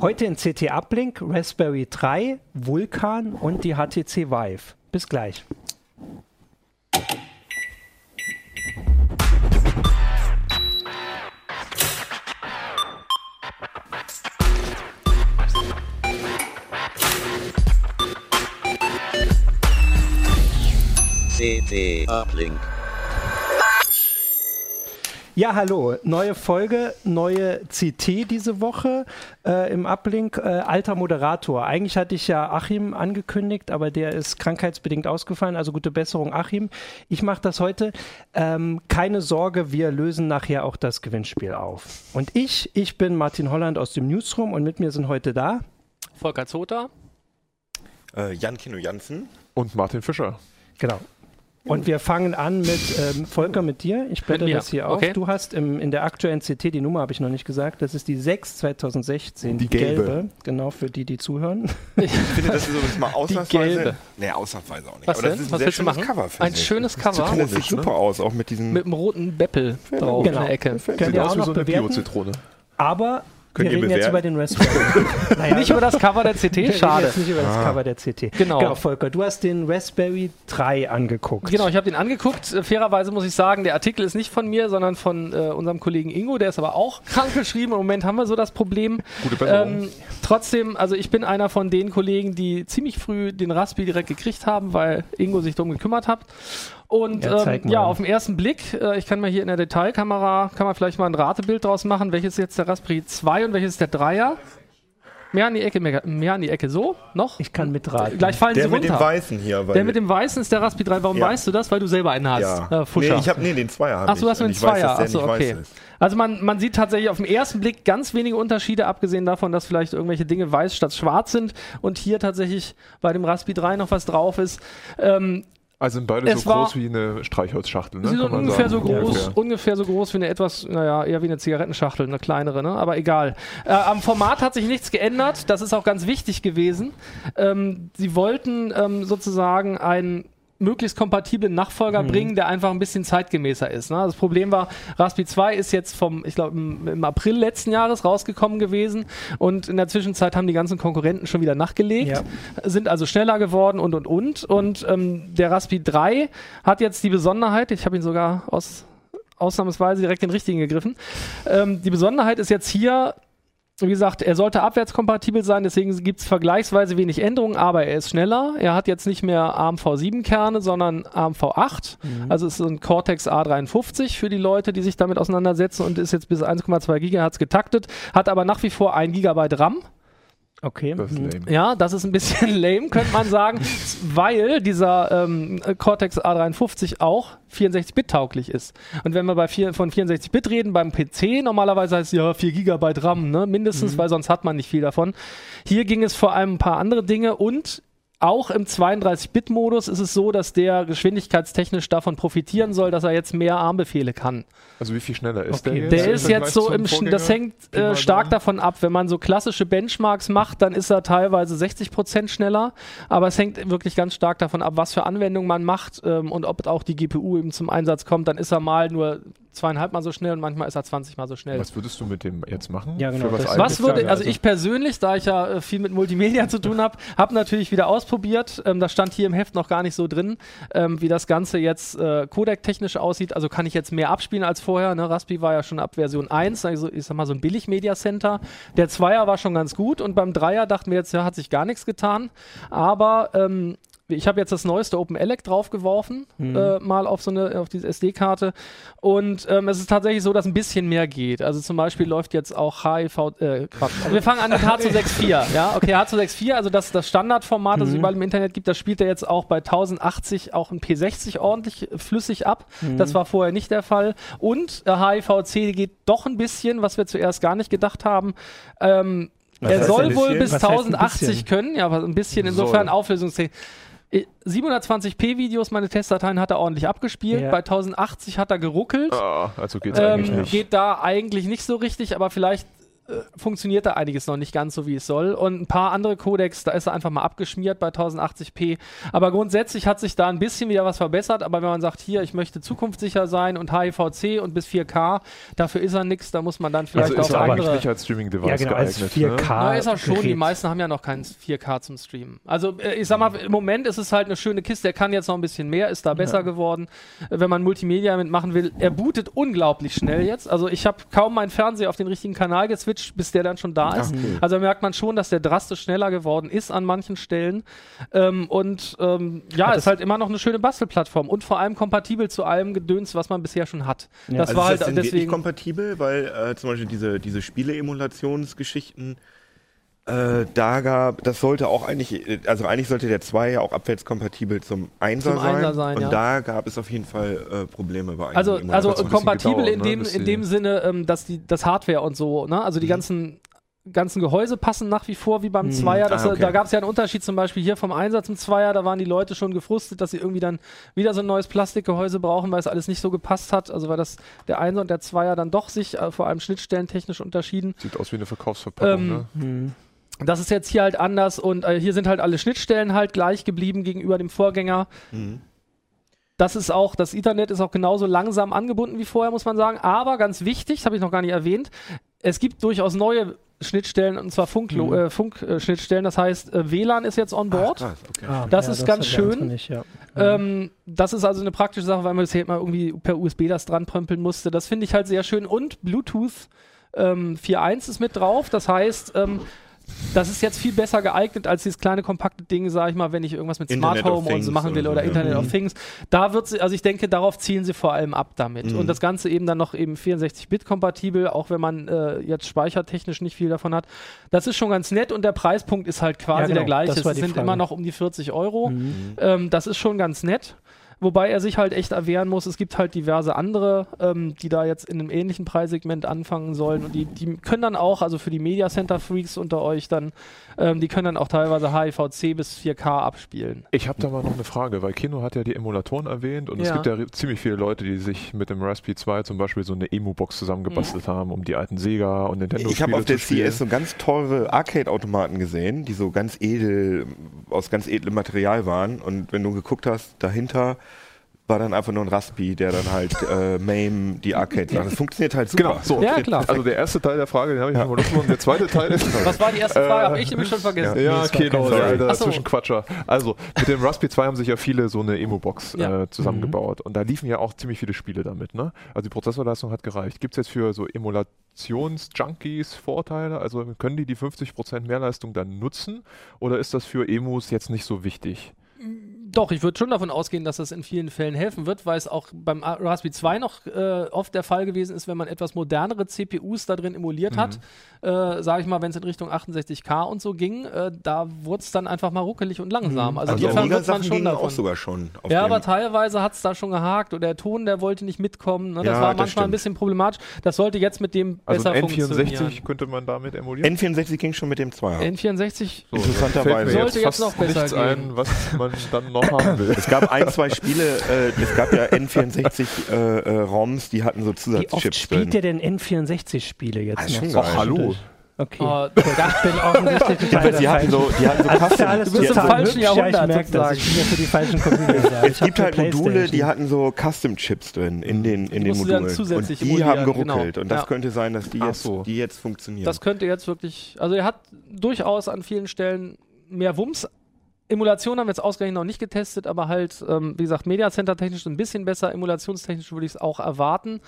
Heute in CT Uplink, Raspberry 3, Vulkan und die HTC Vive. Bis gleich. CT Uplink. Ja, hallo. Neue Folge, neue CT diese Woche äh, im Uplink. Äh, alter Moderator. Eigentlich hatte ich ja Achim angekündigt, aber der ist krankheitsbedingt ausgefallen. Also gute Besserung, Achim. Ich mache das heute. Ähm, keine Sorge, wir lösen nachher auch das Gewinnspiel auf. Und ich, ich bin Martin Holland aus dem Newsroom und mit mir sind heute da Volker Zota. Äh, Jan Kino Jansen. Und Martin Fischer. Genau. Und wir fangen an mit ähm, Volker, mit dir. Ich blätter das hier auf. Okay. Du hast im, in der aktuellen CT, die Nummer habe ich noch nicht gesagt, das ist die 6 2016. Die gelbe. Genau, für die, die zuhören. Ich finde, das ist übrigens mal ausnahmsweise. gelbe. Nee, ausnahmsweise auch nicht. Was Aber das denn? ist ein Was sehr willst du schönes machen? Cover, Ein ich. schönes Cover Das sieht super aus, auch mit diesen. mit einem roten Beppel drauf Genau. in der Ecke. Ihr aus auch noch so eine bewerten? Bio-Zitrone. Aber Könnt wir ihr reden jetzt über den Raspberry. naja, Nicht über das Cover der CT, wir reden schade. jetzt nicht über das Cover der CT. Genau. Genau, Volker, du hast den Raspberry 3 angeguckt. Genau, ich habe den angeguckt. Fairerweise muss ich sagen, der Artikel ist nicht von mir, sondern von äh, unserem Kollegen Ingo. Der ist aber auch krank geschrieben. Im Moment haben wir so das Problem. Gute Besserung. Ähm, trotzdem, also ich bin einer von den Kollegen, die ziemlich früh den Raspi direkt gekriegt haben, weil Ingo sich darum gekümmert hat. Und Ja, ähm, ja, auf den ersten Blick, äh, ich kann mal hier in der Detailkamera, kann man vielleicht mal ein Ratebild draus machen, welches ist jetzt der Raspberry 2 und welches ist der 3er. Mehr an die Ecke, mehr, mehr an die Ecke, so, noch? Ich kann mitraten. Gleich fallen der sie mit dem runter. Weißen hier. Weil Der mit dem Weißen ist der Raspi 3. Warum Ja. weißt du das? Weil du selber einen hast. Ja. Äh, Fuscher. nee, ich habe nee, den Zweier. hab Ach, du hast nur den Zweier. dass der Ach so, nicht okay. Also man, man sieht tatsächlich auf den ersten Blick ganz wenige Unterschiede, abgesehen davon, dass vielleicht irgendwelche Dinge weiß statt schwarz sind und hier tatsächlich bei dem Raspi 3 noch was drauf ist. Ähm, Also sind beide Es so groß wie eine Streichholzschachtel, ne? sie sind ungefähr sagen. so groß, Ungefähr. ungefähr so groß wie eine etwas, naja, eher wie eine Zigarettenschachtel, eine kleinere, ne? aber egal. Äh, am Format hat sich nichts geändert, das ist auch ganz wichtig gewesen. Ähm, sie wollten ähm, sozusagen einen möglichst kompatiblen Nachfolger bringen, der einfach ein bisschen zeitgemäßer ist. Ne? Das Problem war, Raspi 2 ist jetzt vom, ich glaube, im, im April letzten Jahres rausgekommen gewesen und in der Zwischenzeit haben die ganzen Konkurrenten schon wieder nachgelegt, Ja. sind also schneller geworden und und und. Und ähm, der Raspi 3 hat jetzt die Besonderheit, ich habe ihn sogar aus ausnahmsweise direkt den richtigen gegriffen. Ähm, die Besonderheit ist jetzt hier, wie gesagt, er sollte abwärtskompatibel sein, deswegen gibt es vergleichsweise wenig Änderungen, aber er ist schneller. Er hat jetzt nicht mehr ARM-V7-Kerne, sondern ARM-V8. Also es ist ein Cortex A53 für die Leute, die sich damit auseinandersetzen und ist jetzt bis 1,2 Gigahertz getaktet, hat aber nach wie vor 1 Gigabyte RAM. Okay. Das ist Mhm. lame. Ja, das ist ein bisschen lame, könnte man sagen, weil dieser ähm, Cortex A53 auch 64-Bit tauglich ist. Und wenn wir bei vier, von 64-Bit reden, beim PC normalerweise heißt es ja 4 GB RAM, ne, mindestens, weil sonst hat man nicht viel davon. Hier ging es vor allem ein paar andere Dinge und auch im 32-Bit-Modus ist es so, dass der geschwindigkeitstechnisch davon profitieren soll, dass er jetzt mehr ARM-Befehle kann. Also wie viel schneller ist Okay. der jetzt? Der ist jetzt so im, Sch- Vorgänger? das hängt äh, stark davon ab. Wenn man so klassische Benchmarks macht, dann ist er teilweise 60 Prozent schneller. Aber es hängt wirklich ganz stark davon ab, was für Anwendungen man macht ähm, und ob auch die GPU eben zum Einsatz kommt. Dann ist er mal nur zweieinhalb Mal so schnell und manchmal ist er 20 Mal so schnell. Was würdest du mit dem jetzt machen? Ja, genau, Für was Was würde, also ich persönlich, da ich ja äh, viel mit Multimedia zu tun habe, habe natürlich wieder ausprobiert. Ähm, das stand hier im Heft noch gar nicht so drin, ähm, wie das Ganze jetzt äh, Codec-technisch aussieht. Also kann ich jetzt mehr abspielen als vorher. Ne? Raspi war ja schon ab Version 1, also ich sag mal so ein Billig-Media-Center. Der Zweier war schon ganz gut und beim Dreier dachten wir jetzt, ja, hat sich gar nichts getan. Aber ähm, ich habe jetzt das neueste OpenELEC draufgeworfen, äh, mal auf so eine, auf diese SD-Karte. Und ähm, es ist tatsächlich so, dass ein bisschen mehr geht. Also zum Beispiel läuft jetzt auch HIV, äh, Quatsch. Also wir fangen an mit H264, ja. Okay, H264, also das, das Standardformat, das es überall im Internet gibt, das spielt er jetzt auch bei 1080 auch ein P60 ordentlich flüssig ab. Das war vorher nicht der Fall. Und äh, HIVC geht doch ein bisschen, was wir zuerst gar nicht gedacht haben. Ähm, er soll wohl bis Was heißt ein 1080 bisschen? können, ja, aber ein bisschen insofern. Äh, 720p Videos, meine Testdateien hat er ordentlich abgespielt. Ja. Bei 1080 hat er geruckelt. Ah, also geht's Ähm, eigentlich nicht. geht da eigentlich nicht so richtig, aber vielleicht äh, funktioniert da einiges noch nicht ganz so, wie es soll. Und ein paar andere Codecs, da ist er einfach mal abgeschmiert bei 1080p. Aber grundsätzlich hat sich da ein bisschen wieder was verbessert. Aber wenn man sagt, hier, ich möchte zukunftssicher sein und HIVC und bis 4K, dafür ist er nichts, da muss man dann vielleicht also ist auf er eigentlich andere... nicht als Streaming-Device Ja, genau, als geeignet. 4K. Ne? Na, ist er schon. Die meisten haben ja noch kein 4K zum Streamen. Also, äh, ich sag mal, im Moment ist es halt eine schöne Kiste. Er kann jetzt noch ein bisschen mehr, ist da besser geworden. Äh, Wenn man Multimedia mitmachen will, er bootet unglaublich schnell jetzt. Also, ich habe kaum meinen Fernseher auf den richtigen Kanal geswitcht, bis der dann schon da ist. Also, da merkt man schon, dass der drastisch schneller geworden ist an manchen Stellen. Ähm, und ähm, ja, ist halt immer noch eine schöne Bastelplattform und vor allem kompatibel zu allem Gedöns, was man bisher schon hat. Das Also war ist halt das wirklich deswegen. kompatibel, weil äh, zum Beispiel diese, diese Spiele-Emulationsgeschichten, äh, da gab, das sollte auch eigentlich, äh, also eigentlich sollte der 2 ja auch abwärtskompatibel zum 1er Zum sein. Einser sein, und ja. da gab es auf jeden Fall äh, Probleme bei einigen Also, Emulatoren. also bisschen kompatibel gedauert, in, ne, dem, in dem Sinne, ähm, dass die das Hardware und so, ne? also die Mhm. ganzen ganzen Gehäuse passen nach wie vor wie beim Zweier. Das, Ah, okay. Da gab es ja einen Unterschied zum Beispiel hier vom Einsatz zum Zweier. Da waren die Leute schon gefrustet, dass sie irgendwie dann wieder so ein neues Plastikgehäuse brauchen, weil es alles nicht so gepasst hat. Also weil das der Einser und der Zweier dann doch sich äh, vor allem schnittstellentechnisch unterschieden. Sieht aus wie eine Verkaufsverpackung. Ähm, ne? Das ist jetzt hier halt anders und äh, hier sind halt alle Schnittstellen halt gleich geblieben gegenüber dem Vorgänger. Mhm. Das ist auch, das Ethernet ist auch genauso langsam angebunden wie vorher, muss man sagen. Aber ganz wichtig, das habe ich noch gar nicht erwähnt, es gibt durchaus neue Schnittstellen, und zwar Funk-Schnittstellen. Mhm. Äh, Funk, äh, das heißt, äh, WLAN ist jetzt on Ach, board. krass, okay. Ah, Das ist ganz hat der andere schön. Nicht, ja. Ähm, das ist also eine praktische Sache, weil man bisher immer irgendwie per USB das dran prömpeln musste. Das finde ich halt sehr schön. Und Bluetooth ähm, 4.1 ist mit drauf. Das heißt, ähm, das ist jetzt viel besser geeignet als dieses kleine kompakte Ding, sag ich mal, wenn ich irgendwas mit Internet Smart Home und so machen will oder ja. Internet Mhm. of Things. Da wird sie, also ich denke, darauf zielen sie vor allem ab damit. Mhm. Und das Ganze eben dann noch eben 64-Bit kompatibel, auch wenn man äh, jetzt speichertechnisch nicht viel davon hat. Das ist schon ganz nett und der Preispunkt ist halt quasi Ja, genau, der gleiche. Es sind Frage. immer noch um die 40 Euro. Mhm. Ähm, das ist schon ganz nett. Wobei er sich halt echt erwehren muss. Es gibt halt diverse andere, ähm, die da jetzt in einem ähnlichen Preissegment anfangen sollen. Und die, die können dann auch, also für die Media Center Freaks unter euch dann, ähm, die können dann auch teilweise HIVC bis 4K abspielen. Ich habe da mal noch eine Frage, weil Kino hat ja die Emulatoren erwähnt und es Ja. gibt ja ziemlich viele Leute, die sich mit dem Raspberry 2 zum Beispiel so eine Emu-Box zusammengebastelt haben, um die alten Sega und Nintendo Ich habe auf der. CS so ganz teure Arcade-Automaten gesehen, die so ganz edel, aus ganz edlem Material waren. Und wenn du geguckt hast, dahinter war dann einfach nur ein Raspi, der dann halt äh, MAME die Arcade macht. Das funktioniert halt super. Genau, so. Ja, klar. Also der erste Teil der Frage, den habe ich ja. mal losgeworden. Der zweite Teil ist... Was war die erste Frage? Äh, Habe ich nämlich schon vergessen. Ja, Nee, war kein der Sorry. alter so. Zwischenquatscher. Also, mit dem Raspberry 2 haben sich ja viele so eine Emo-Box Ja. äh, zusammengebaut. Und da liefen ja auch ziemlich viele Spiele damit, ne? Also die Prozessorleistung hat gereicht. Gibt es jetzt für so Emulations-Junkies Vorteile? Also können die die 50% Mehrleistung dann nutzen? Oder ist das für Emus jetzt nicht so wichtig? Doch, ich würde schon davon ausgehen, dass das in vielen Fällen helfen wird, weil es auch beim Raspberry 2 noch äh, oft der Fall gewesen ist, wenn man etwas modernere CPUs da drin emuliert hat, äh, sage ich mal, wenn es in Richtung 68K und so ging, äh, da wurde es dann einfach mal ruckelig und langsam. Also Also die insofern wird man schon gingen auch davon. sogar schon. Auf Ja, dem- aber teilweise hat es da schon gehakt oder der Ton, der wollte nicht mitkommen. Ne? Das Ja, war das manchmal ein stimmt. bisschen problematisch. Das sollte jetzt mit dem Also besser ein N64 funktionieren. könnte man damit emulieren? N64 ging schon mit dem 2 N64 So, interessanterweise. Sollte jetzt fast noch besser gehen. ein, was man dann noch haben will. Es gab ein, zwei Spiele, äh, es gab ja N64 äh, äh, die hatten so Wie oft Zusatzchips spielt der denn N64-Spiele jetzt Ah, noch? schon geil. hallo. Okay. Oh, ich bin offensichtlich total Aber die hatten so, die hatten so Also ist ja Custom, alles Du bist im falschen hübsch. Ja, ich Jahrhundert, merke das. Ich bin ja für die falschen Computer. Es gibt halt Module, die hatten so Custom-Chips drin in den, in den Modulen. und die haben geruckelt. genau. Und das Ja. könnte sein, dass die Ach jetzt, so. die jetzt funktionieren. Das könnte jetzt wirklich, also er hat durchaus an vielen Stellen mehr Wumms. Emulation haben wir jetzt ausgerechnet noch nicht getestet, aber halt, ähm, wie gesagt, Media Center technisch ein bisschen besser, emulationstechnisch würde ich es auch erwarten.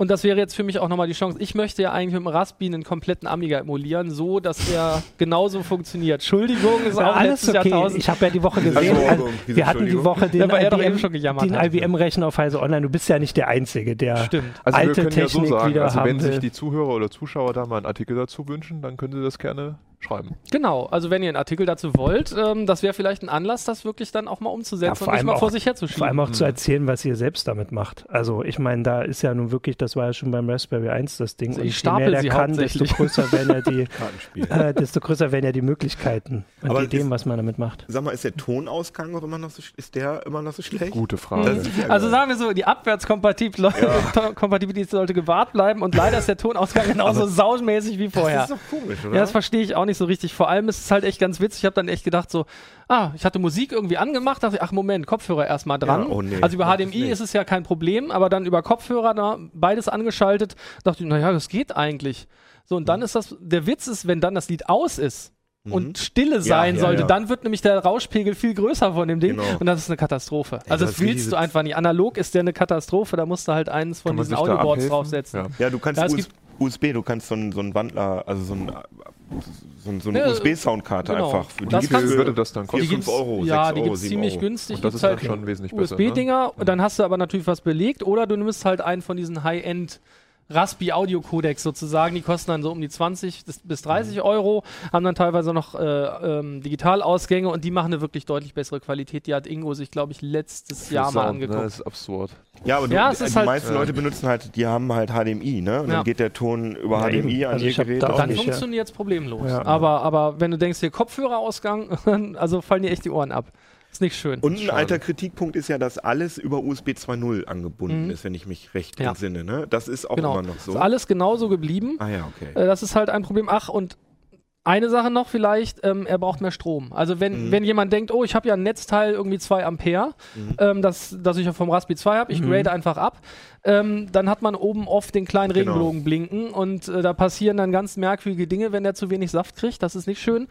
Und das wäre jetzt für mich auch nochmal die Chance. Ich möchte ja eigentlich mit dem Raspberry einen kompletten Amiga emulieren, so dass er genauso funktioniert. Entschuldigung, ist auch alles letztes okay. Jahrtausend. Ich habe ja die Woche gesehen, also, Wieso wir hatten die? Woche den Ja, er doch IBM, eben schon gejammert den hat. IBM-Rechner auf Heise Online. Du bist ja nicht der Einzige, der Stimmt. Also alte wir können ja Technik so sagen, wieder also wenn sich die Zuhörer oder Zuschauer da mal einen Artikel dazu wünschen, dann können sie das gerne schreiben. Genau, also wenn ihr einen Artikel dazu wollt, ähm, das wäre vielleicht ein Anlass, das wirklich dann auch mal umzusetzen Ja, und nicht mal auch- vor sich herzuschieben. Vor allem auch zu erzählen, was ihr selbst damit macht. Also ich meine, da ist ja nun wirklich, das war ja schon beim Raspberry 1 das Ding. Also und ich je stapel mehr der kann, desto größer werden ja die, äh, desto größer werden ja die Möglichkeiten und Aber die Ideen, ist- was man damit macht. Sag mal, ist der Tonausgang auch immer noch so, ist der immer noch so schlecht? Gute Frage. Ja Also geil. sagen wir so, die Abwärtskompatibilität sollte gewahrt bleiben und leider ist der Tonausgang genauso saumäßig wie vorher. Das ist doch komisch, oder? Ja, das verstehe ich auch nicht so richtig. Vor allem ist es halt echt ganz witzig. Ich habe dann echt gedacht so, ah, ich hatte Musik irgendwie angemacht, dachte ich, ach Moment, Kopfhörer erstmal dran. Ja, oh nee, also über HDMI nicht. ist es ja kein Problem, aber dann über Kopfhörer da beides angeschaltet, dachte ich, naja, das geht eigentlich. So, und Mhm. dann ist das, der Witz ist, wenn dann das Lied aus ist, und Stille sein ja, sollte, ja. dann wird nämlich der Rauschpegel viel größer von dem Ding Genau. und das ist eine Katastrophe. Ja, also das willst du einfach nicht. Analog ist der eine Katastrophe, da musst du halt eins von diesen Audioboards draufsetzen. Ja. Du kannst USB, du kannst so einen, so einen Wandler, also so, ein, so, so eine Ja, USB-Soundkarte genau. einfach. Für Das Wie kannst würde das dann kosten? fünf Euro, ja, sechs die Euro, gibt es sieben ziemlich Euro. günstig. Und das Gibt's ist dann halt schon wesentlich besser. Ne? USB-Dinger und dann hast du aber natürlich was belegt oder du nimmst halt einen von diesen High-End Raspi Audio Codecs sozusagen, die kosten dann so um die 20 bis- bis 30 Euro, haben dann teilweise noch äh, ähm, Digitalausgänge und die machen eine wirklich deutlich bessere Qualität. Die hat Ingo sich, glaube ich, letztes Jahr mal Sound, angeguckt. Ne, das ist absurd. Ja, aber du, Ja, die ist halt- meisten. Leute benutzen halt, die haben halt HDMI, ne? Und Ja. dann geht der Ton über Ja, HDMI eben. an Also ihr Gerät. da dann funktioniert es problemlos. Ja. Aber, aber wenn du denkst, hier Kopfhörerausgang, also fallen dir echt die Ohren ab. Ist nicht schön. Und ein Schade. alter Kritikpunkt ist ja, dass alles über USB 2.0 angebunden Mhm. ist, wenn ich mich recht Ja. entsinne. Ne? Das ist auch genau. immer noch so. Ist alles genauso geblieben. ah ja, okay. Äh, Das ist halt ein Problem. Ach, und eine Sache noch vielleicht, ähm, er braucht mehr Strom. Also wenn, Mhm. wenn jemand denkt, oh, ich habe ja ein Netzteil irgendwie 2 Ampere, Mhm. ähm, das, das ich ja vom Raspberry 2 habe, ich Mhm. grade einfach ab, ähm, dann hat man oben oft den kleinen Genau. Regenbogen blinken und äh, da passieren dann ganz merkwürdige Dinge, wenn der zu wenig Saft kriegt. Das ist nicht schön.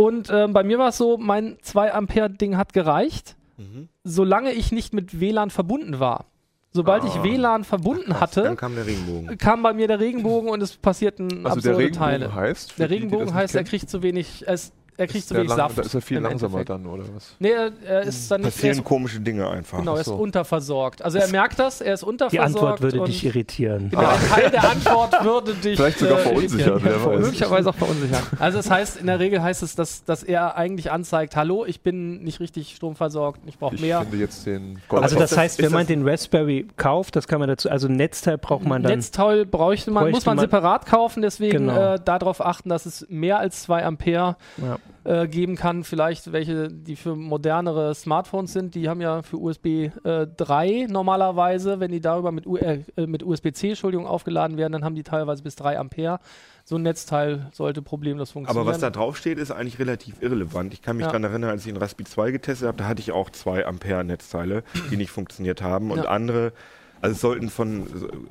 Und ähm, bei mir war es so, mein 2 Ampere Ding hat gereicht, Mhm. solange ich nicht mit WLAN verbunden war. Sobald ich Ah. WLAN verbunden Krass, hatte, kam der Regenbogen. kam bei mir der Regenbogen und es passierten Also der absurde Regenbogen Teile. heißt? Der die, die Regenbogen das heißt, er kriegt zu wenig, es, er kriegt ist zu wenig lang- Saft. Da ist er viel langsamer Endeffekt. dann, oder was? Nee, er, er ist dann nicht, er Passieren ist, komische Dinge einfach. genau, er ist so. unterversorgt. Also er merkt das, er ist Die unterversorgt. Antwort würde und dich irritieren. Genau, ein Teil der Antwort würde dich Vielleicht sogar äh, verunsichern, wer weiß. Möglicherweise auch verunsichern. Also das heißt, in der Regel heißt es, dass, dass er eigentlich anzeigt, hallo, ich bin nicht richtig stromversorgt, ich brauche Ich mehr. finde jetzt den Also das heißt, wenn man den Raspberry kauft, das kann man dazu, also ein Netzteil braucht man dann. Netzteil bräuchte man, bräuchte muss man, man- separat kaufen, deswegen Genau. äh, darauf achten, dass es mehr als 2 Ampere ja. Äh, geben kann. Vielleicht welche, die für modernere Smartphones sind, die haben ja für USB äh, 3 normalerweise, wenn die darüber mit, äh, mit USB-C Entschuldigung, aufgeladen werden, dann haben die teilweise bis 3 Ampere. So ein Netzteil sollte problemlos funktionieren. Aber was da drauf steht, ist eigentlich relativ irrelevant. Ich kann mich Ja. daran erinnern, als ich den Raspberry 2 getestet habe, da hatte ich auch zwei Ampere Netzteile, die nicht funktioniert haben und Ja. andere, also es sollten von,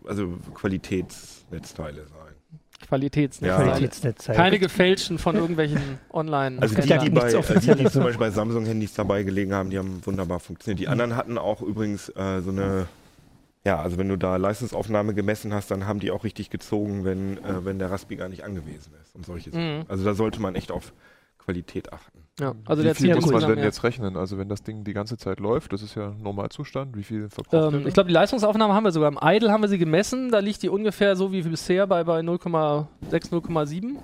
also Qualitätsnetzteile sein. Qualitätsnetzteile. Ja. Qualitätsnetzteil. Keine gefälschten von irgendwelchen online Also die, die, bei, die, die zum? Beispiel bei Samsung-Handys dabei gelegen haben, die haben wunderbar funktioniert. Die anderen hatten auch übrigens äh, so eine, ja, also wenn du da Leistungsaufnahme gemessen hast, dann haben die auch richtig gezogen, wenn, äh, wenn der Raspi gar nicht angewiesen ist und solche Sachen. Mhm. Also da sollte man echt auf Qualität achten. Ja, also wie der viel muss man denn jetzt rechnen? Also wenn das Ding die ganze Zeit läuft, das ist ja Normalzustand, wie viel verbraucht Ähm, ich glaube, die Leistungsaufnahme haben wir sogar im Idle haben wir sie gemessen. Da liegt die ungefähr so wie bisher bei, bei 0,6, 0,7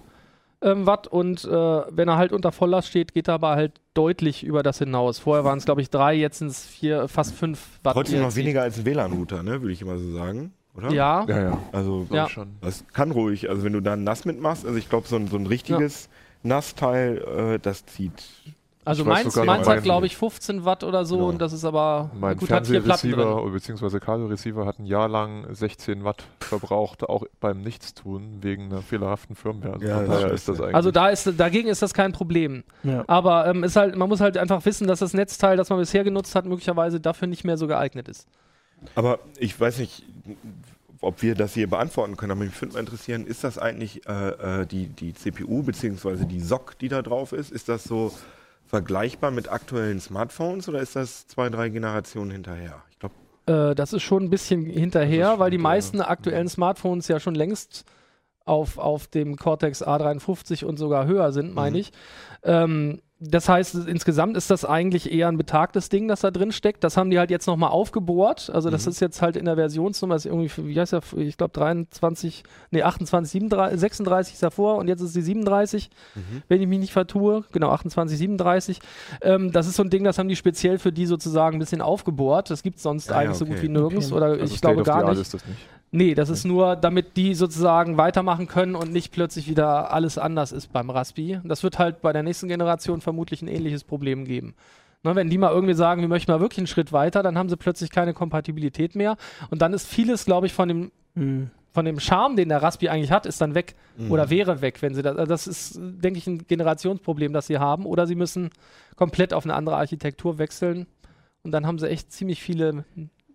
ähm, Watt. Und äh, wenn er halt unter Volllast steht, geht er aber halt deutlich über das hinaus. Vorher waren es, glaube ich, drei, jetzt sind es vier, fast fünf Watt. Trotzdem noch weniger als ein WLAN-Router, ne, würde ich immer so sagen. Oder? Ja, Ja, ja. Also Ja. ich schon. das kann ruhig. Also wenn du da nass mitmachst, also ich glaube, so ein, so ein richtiges Nassteil, äh, das zieht. also Ich meins, sogar meins hat, glaube ich, 15 Watt oder so Genau. und das ist aber Mein gut, hat vier Platten drin. Fernsehreceiver bzw. Kabelreceiver hat ein Jahr lang 16 Watt verbraucht, auch beim Nichtstun wegen einer fehlerhaften Firmware. Also Ja, das daher ist das eigentlich. Also da ist, dagegen ist das kein Problem. Ja. Aber ähm, ist halt, man muss halt einfach wissen, dass das Netzteil, das man bisher genutzt hat, möglicherweise dafür nicht mehr so geeignet ist. Aber ich weiß nicht, ob wir das hier beantworten können, aber mich würde mal interessieren, ist das eigentlich äh, äh, die, die CPU bzw. die SOC, die da drauf ist, ist das so vergleichbar mit aktuellen Smartphones oder ist das zwei, drei Generationen hinterher? Ich glaube, Äh, das ist schon ein bisschen hinterher, weil die meisten hinterher. aktuellen Smartphones ja schon längst auf, auf dem Cortex A53 und sogar höher sind, meine Mhm. ich. Ähm, das heißt, insgesamt ist das eigentlich eher ein betagtes Ding, das da drin steckt. Das haben die halt jetzt nochmal aufgebohrt. Also das Mhm. ist jetzt halt in der Versionsnummer, ist irgendwie, wie heißt der, ich glaube 23, nee 28, 37, 36 ist davor und jetzt ist die 37, Mhm. wenn ich mich nicht vertue. Genau, 28, 37. Ähm, das ist so ein Ding, das haben die speziell für die sozusagen ein bisschen aufgebohrt. Das gibt es sonst Ah ja, eigentlich so okay. gut wie nirgends Okay. oder Also ich glaube gar nicht. ist das nicht. Nee, das ist nur, damit die sozusagen weitermachen können und nicht plötzlich wieder alles anders ist beim Raspi. Das wird halt bei der nächsten Generation vermutlich ein ähnliches Problem geben. Ne, wenn die mal irgendwie sagen, wir möchten mal wirklich einen Schritt weiter, dann haben sie plötzlich keine Kompatibilität mehr. Und dann ist vieles, glaube ich, von dem, Hm. von dem Charme, den der Raspi eigentlich hat, ist dann weg Mhm. oder wäre weg, wenn sie das. Also das ist, denke ich, ein Generationsproblem, das sie haben. Oder sie müssen komplett auf eine andere Architektur wechseln. Und dann haben sie echt ziemlich viele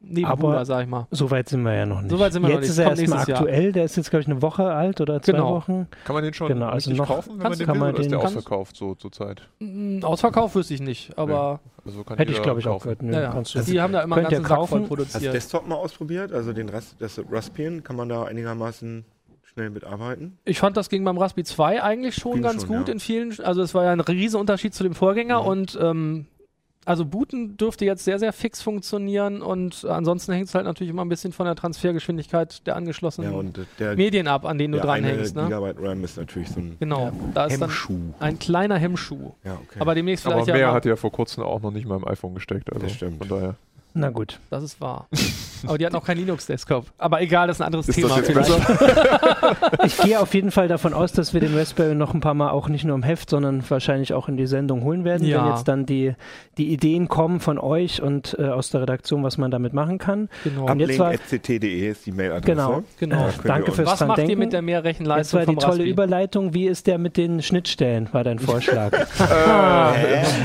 Nebenbuhler, Aber- sag ich mal. So weit sind wir ja noch nicht. So weit sind wir jetzt noch nicht. ist er erstmal nächstes Jahr. aktuell. Der ist jetzt, glaube ich, eine Woche alt oder zwei Genau. Wochen. Kann man den schon Genau, also noch- kaufen, wenn man den kann will, man oder ist der den- ausverkauft so zur Zeit? Mm, Ausverkauf wüsste ich nicht, aber Also kann Hätte ich, glaube ich, auch gehört. Nö, ja, ja. kannst du. die haben da immer einen ganzen Sack voll kaufen? Hast du produziert. Desktop mal ausprobiert? Also den Ras das Raspbian, kann man da einigermaßen schnell mitarbeiten? Ich fand, das ging beim Raspi 2 eigentlich schon Ging ganz schon, gut ja. in vielen. Also es war ja ein riesen Unterschied zu dem Vorgänger Mhm. und ähm, also Booten dürfte jetzt sehr, sehr fix funktionieren und ansonsten hängt es halt natürlich immer ein bisschen von der Transfergeschwindigkeit der angeschlossenen Ja, und der, Medien ab, an denen du der eine dranhängst. Ne? Gigabyte RAM ist natürlich so ein Genau, da ist dann Hemmschuh. ein kleiner Hemmschuh. Ja, okay. Aber demnächst Aber vielleicht mehr ja hat ja vor kurzem auch noch nicht mal im iPhone gesteckt. Also Das stimmt. Von daher. Na gut. das ist wahr. Aber die hat noch kein Linux-Desktop. Aber egal, das ist ein anderes Ist Thema. das? Ich gehe auf jeden Fall davon aus, dass wir den Raspberry noch ein paar Mal auch nicht nur im Heft, sondern wahrscheinlich auch in die Sendung holen werden, Ja. wenn jetzt dann die, die Ideen kommen von euch und äh, aus der Redaktion, was man damit machen kann. Genau. Und jetzt war- Ablink.ct.de ist die Mailadresse. Genau. genau. Ja, ihr danke fürs Was dran macht ihr denken. mit der mehr Jetzt Rechenleistung war die vom tolle Raspi? Überleitung. Wie ist der mit den Schnittstellen, war dein Vorschlag. Äh,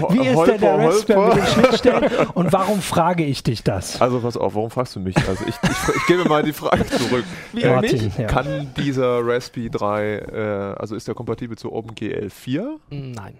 Wie ist denn der Raspberry mit den Schnittstellen und warum frage ich dich das? Also pass auf, warum fragst du mich? Also ich, ich, ich gebe mal die Frage zurück. Wie? Martin, ja. Kann dieser Raspi 3, äh, also ist der kompatibel zu OpenGL 4? Nein.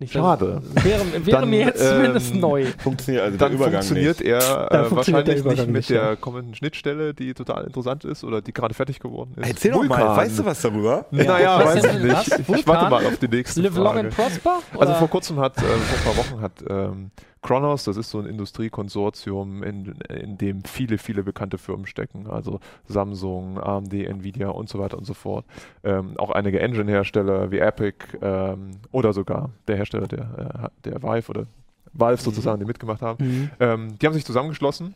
Nicht Schade. Wäre wäre Dann, mir jetzt zumindest ähm, neu. Funktioniert also Dann Übergang funktioniert nicht. er Dann äh, funktioniert wahrscheinlich nicht mit nicht, ja. der kommenden Schnittstelle, die total interessant ist oder die gerade fertig geworden ist. Erzähl doch mal, Vulkan. weißt du was darüber? Naja, Was weiß ich nicht. Ich Vulkan? warte mal auf die nächste Live long Frage. and prosper? Also Oder? vor kurzem hat, äh, vor ein paar Wochen hat ähm, Kronos, das ist so ein Industriekonsortium, in, in dem viele, viele bekannte Firmen stecken, also Samsung, AMD, Nvidia und so weiter und so fort. Ähm, auch einige Engine-Hersteller wie Epic ähm, oder sogar der Hersteller der, äh, der Vive oder Valve sozusagen, die mitgemacht haben. Mhm. Ähm, die haben sich zusammengeschlossen,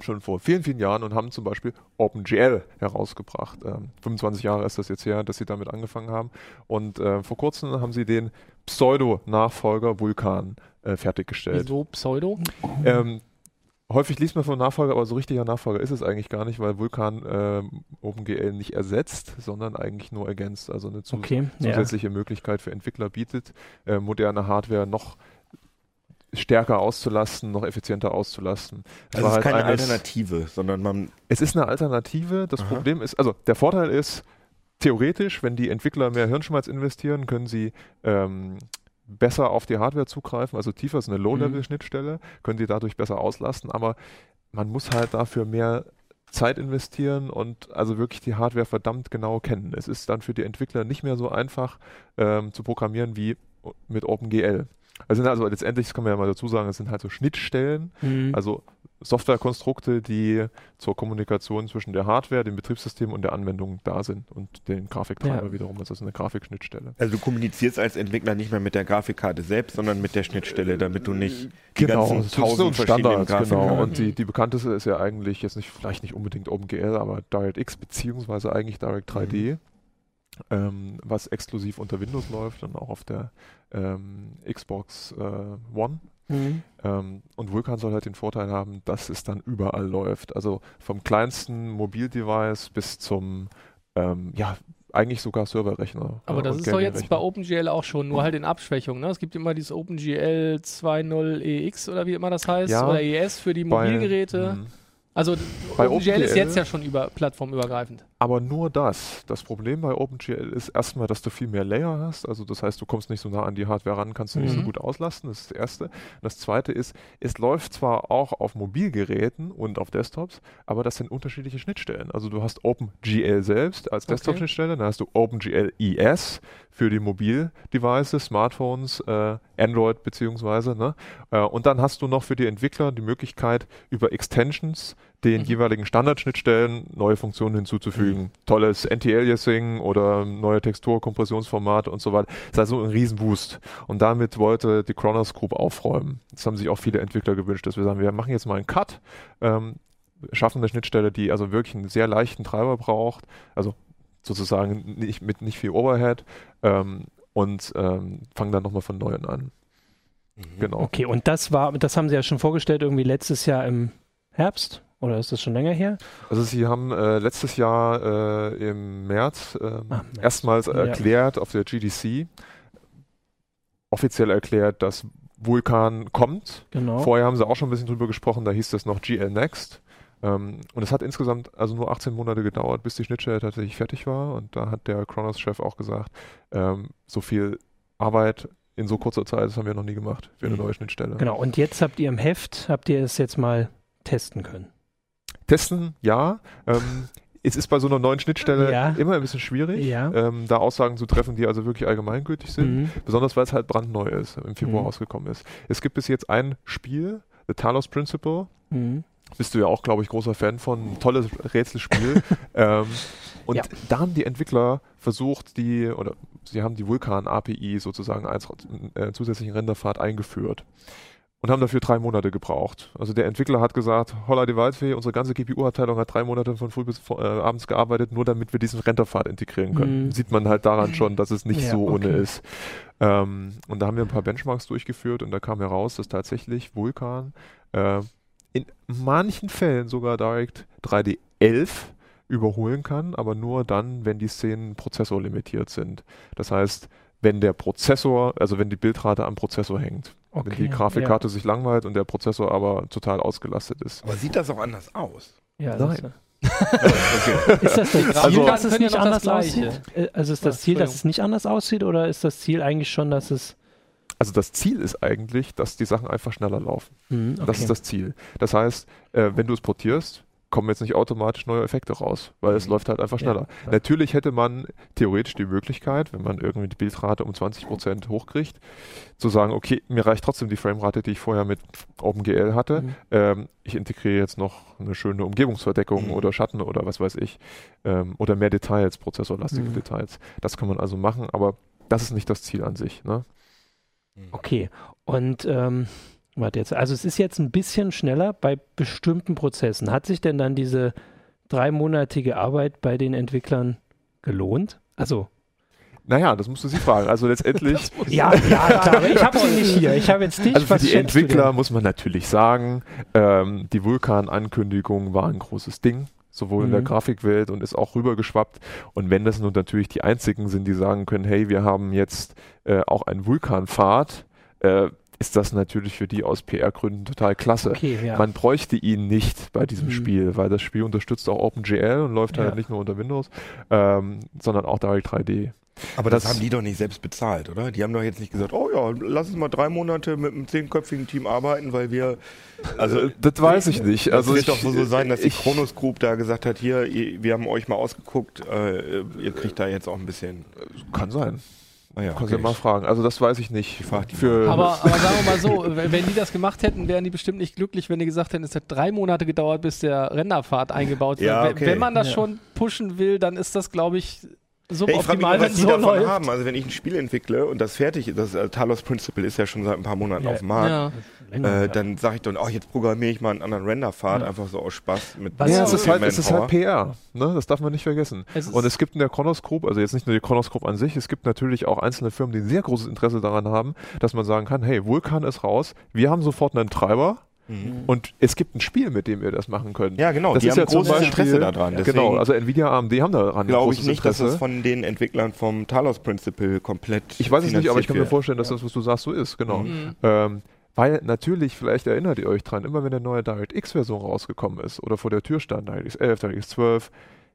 schon vor vielen, vielen Jahren und haben zum Beispiel OpenGL herausgebracht. Ähm, 25 Jahre ist das jetzt her, dass sie damit angefangen haben. Und äh, vor kurzem haben sie den Pseudo-Nachfolger Vulkan äh, fertiggestellt. Wieso Pseudo? Ähm, häufig liest man von Nachfolger, aber so richtiger Nachfolger ist es eigentlich gar nicht, weil Vulkan ähm, OpenGL nicht ersetzt, sondern eigentlich nur ergänzt. Also eine zu Okay, ja. zusätzliche Möglichkeit für Entwickler bietet, äh, moderne Hardware noch stärker auszulasten, noch effizienter auszulasten. Es Also es ist halt keine eines- Alternative, sondern man Es ist eine Alternative. Das Aha. Problem ist, also der Vorteil ist, theoretisch, wenn die Entwickler mehr Hirnschmalz investieren, können sie ähm, besser auf die Hardware zugreifen, also tiefer ist eine Low-Level-Schnittstelle, können sie dadurch besser auslasten, aber man muss halt dafür mehr Zeit investieren und also wirklich die Hardware verdammt genau kennen. Es ist dann für die Entwickler nicht mehr so einfach ähm, zu programmieren wie mit OpenGL. Also, sind also letztendlich, das kann man ja mal dazu sagen, es sind halt so Schnittstellen, Mhm. also Softwarekonstrukte, die zur Kommunikation zwischen der Hardware, dem Betriebssystem und der Anwendung da sind und den Grafiktreiber Ja. wiederum. Das ist eine Grafikschnittstelle. Also du kommunizierst als Entwickler nicht mehr mit der Grafikkarte selbst, sondern mit der Schnittstelle, damit du nicht die ganzen das ist tausend so verschiedenen Standard, genau. Und die, die bekannteste ist ja eigentlich jetzt nicht, vielleicht nicht unbedingt OpenGL, aber DirectX beziehungsweise eigentlich Direct 3D, ähm, was exklusiv unter Windows läuft und auch auf der ähm, Xbox äh, One. Mhm. Ähm, und Vulkan soll halt den Vorteil haben, dass es dann überall läuft. Also vom kleinsten Mobildevice bis zum, ähm, ja, eigentlich sogar Serverrechner. Aber äh, das ist doch jetzt bei. OpenGL auch schon, nur halt in Abschwächung. Ne? Es gibt immer dieses OpenGL 2.0 EX oder wie immer das heißt, Ja, oder ES für die Mobilgeräte. Mhm. Also Bei OpenGL ist OpenGL jetzt ja schon über, plattformübergreifend. Aber nur das. Das Problem bei OpenGL ist erstmal, dass du viel mehr Layer hast. Also das heißt, du kommst nicht so nah an die Hardware ran, kannst du nicht so Mhm. gut auslasten. Das ist das Erste. Das Zweite ist, es läuft zwar auch auf Mobilgeräten und auf Desktops, aber das sind unterschiedliche Schnittstellen. Also du hast OpenGL selbst als Okay. Desktop-Schnittstelle, dann hast du OpenGL ES für die Mobildevices, Smartphones, äh, Android beziehungsweise. Ne? Äh, und dann hast du noch für die Entwickler die Möglichkeit, über Extensions den Mhm. jeweiligen Standardschnittstellen neue Funktionen hinzuzufügen. Tolles Anti-Aliasing oder neue Textur, Kompressionsformate und so weiter. Das ist also ein Riesenboost. Und damit wollte die Kronos Group aufräumen. Das haben sich auch viele Entwickler gewünscht, dass wir sagen, wir machen jetzt mal einen Cut, ähm, schaffen eine Schnittstelle, die also wirklich einen sehr leichten Treiber braucht, also sozusagen nicht, mit nicht viel Overhead ähm, und ähm, fangen dann nochmal von neuem an. Mhm. Genau. Okay, und das war, das haben Sie ja schon vorgestellt, irgendwie letztes Jahr im Herbst? Oder ist das schon länger her? Also sie haben äh, letztes Jahr äh, im März Ah, März. erstmals Ja. erklärt auf der GDC, offiziell erklärt, dass Vulkan kommt. Genau. Vorher haben sie auch schon ein bisschen drüber gesprochen, da hieß das noch GL Next. Ähm, und es hat insgesamt also nur 18 Monate gedauert, bis die Schnittstelle tatsächlich fertig war. Und da hat der Kronos-Chef auch gesagt, ähm, so viel Arbeit in so kurzer Zeit, das haben wir noch nie gemacht für eine Mhm. neue Schnittstelle. Genau, und jetzt habt ihr im Heft, habt ihr es jetzt mal testen können. Testen, ja. Ähm, es ist bei so einer neuen Schnittstelle Ja. immer ein bisschen schwierig, Ja. ähm, da Aussagen zu treffen, die also wirklich allgemeingültig sind. Mhm. Besonders weil es halt brandneu ist, im Februar Mhm. rausgekommen ist. Es gibt bis jetzt ein Spiel, The Talos Principle. Mhm. Bist du ja auch, glaube ich, großer Fan von. Tolles Rätselspiel. ähm, und Ja. da haben die Entwickler versucht, die, oder sie haben die Vulkan-API sozusagen als äh, zusätzlichen Renderpfad eingeführt. Und haben dafür drei Monate gebraucht. Also der Entwickler hat gesagt, holla die Waldfee, unsere ganze GPU-Abteilung hat drei Monate von früh bis äh, abends gearbeitet, nur damit wir diesen Renderpfad integrieren können. Mhm. Sieht man halt daran schon, dass es nicht Ja, so ohne okay. ist. Ähm, und da haben wir ein paar Benchmarks durchgeführt und da kam heraus, dass tatsächlich Vulkan äh, in manchen Fällen sogar direkt 3D11 überholen kann, aber nur dann, wenn die Szenen prozessorlimitiert sind. Das heißt, wenn der Prozessor, also wenn die Bildrate am Prozessor hängt. Okay. Wenn die Grafikkarte sich langweilt und der Prozessor aber total ausgelastet ist. Aber sieht das auch anders aus? Ja, Nein. Okay. Ist das das Ziel, Also- dass es ja nicht anders aussieht? Äh, Also ist das Ziel, dass es nicht anders aussieht oder ist das Ziel eigentlich schon, dass es. Also das Ziel ist eigentlich, dass die Sachen einfach schneller laufen. Hm, okay. Das ist das Ziel. Das heißt, äh, wenn du es portierst, kommen jetzt nicht automatisch neue Effekte raus, weil es Mhm. läuft halt einfach Ja, schneller. klar. Natürlich hätte man theoretisch die Möglichkeit, wenn man irgendwie die Bildrate um 20% hochkriegt, zu sagen, okay, mir reicht trotzdem die Framerate, die ich vorher mit OpenGL hatte. Mhm. Ähm, ich integriere jetzt noch eine schöne Umgebungsverdeckung Mhm. oder Schatten oder was weiß ich. Ähm, oder mehr Details, prozessorlastige Mhm. Details. Das kann man also machen, aber das ist nicht das Ziel an sich. Ne? Okay. Und ähm, warte jetzt, also es ist jetzt ein bisschen schneller bei bestimmten Prozessen. Hat sich denn dann diese dreimonatige Arbeit bei den Entwicklern gelohnt? Also, Naja, das musst du sie fragen. Also letztendlich. ja, ja, klar, ich habe sie nicht hier. Ich habe jetzt dich. Also für die Entwickler muss man natürlich sagen, ähm, die Vulkan-Ankündigung war ein großes Ding, sowohl in der Mhm. Grafikwelt und ist auch rübergeschwappt. Und wenn das nun natürlich die einzigen sind, die sagen können, hey, wir haben jetzt äh, auch einen Vulkanpfad, äh, ist das natürlich für die aus PR-Gründen total klasse. Okay, ja. Man bräuchte ihn nicht bei diesem Mhm. Spiel, weil das Spiel unterstützt auch OpenGL und läuft Ja. halt nicht nur unter Windows, ähm, sondern auch Direct 3D. Aber das, Das- haben die doch nicht selbst bezahlt, oder? Die haben doch jetzt nicht gesagt, oh ja, lass uns mal drei Monate mit einem zehnköpfigen Team arbeiten, weil wir. Also, Äh, das weiß ich nicht. also Also es wird doch so sein, dass die Kronos Group da gesagt hat, hier, ihr, wir haben euch mal ausgeguckt, äh, ihr kriegt da jetzt auch ein bisschen. Kann sein. Naja, Kannst du mal fragen. Also das weiß ich nicht. Ich frag die Für, Aber, aber sagen wir mal so, wenn die das gemacht hätten, wären die bestimmt nicht glücklich, wenn die gesagt hätten, es hat drei Monate gedauert, bis der Renderpfad eingebaut wird. Ja, Wenn- okay. Wenn man das Ja. schon pushen will, dann ist das, glaube ich, Ja, ich frage mich, suboptimal, wenn was die so davon läuft. haben. Also wenn ich ein Spiel entwickle und das fertig ist, das äh, Talos Principle ist ja schon seit ein paar Monaten Ja. auf dem Markt, Ja. Äh, dann sage ich dann, oh, jetzt programmiere ich mal einen anderen Renderpfad, Ja. einfach so aus Spaß mit Was- ja, Ja, es ist halt, es ist halt PR. Ne? Das darf man nicht vergessen. Es Und es gibt in der Kronos Group, also jetzt nicht nur die Kronos Group an sich, es gibt natürlich auch einzelne Firmen, die ein sehr großes Interesse daran haben, dass man sagen kann, hey, Vulkan ist raus, wir haben sofort einen Treiber Mhm. und es gibt ein Spiel, mit dem ihr das machen könnt. Ja, genau, Das die ist haben ja großes Beispiel- Interesse daran. genau, Deswegen also Nvidia, AMD haben daran glaube ich nicht, dass Interesse. das von den Entwicklern vom Talos Principle komplett ich weiß es nicht, aber ich kann mir vorstellen, dass das, was du sagst, so ist, genau. Mhm. Ähm, weil natürlich, vielleicht erinnert ihr euch dran, immer wenn eine neue DirectX-Version rausgekommen ist oder vor der Tür stand, DirectX 11, DirectX 12,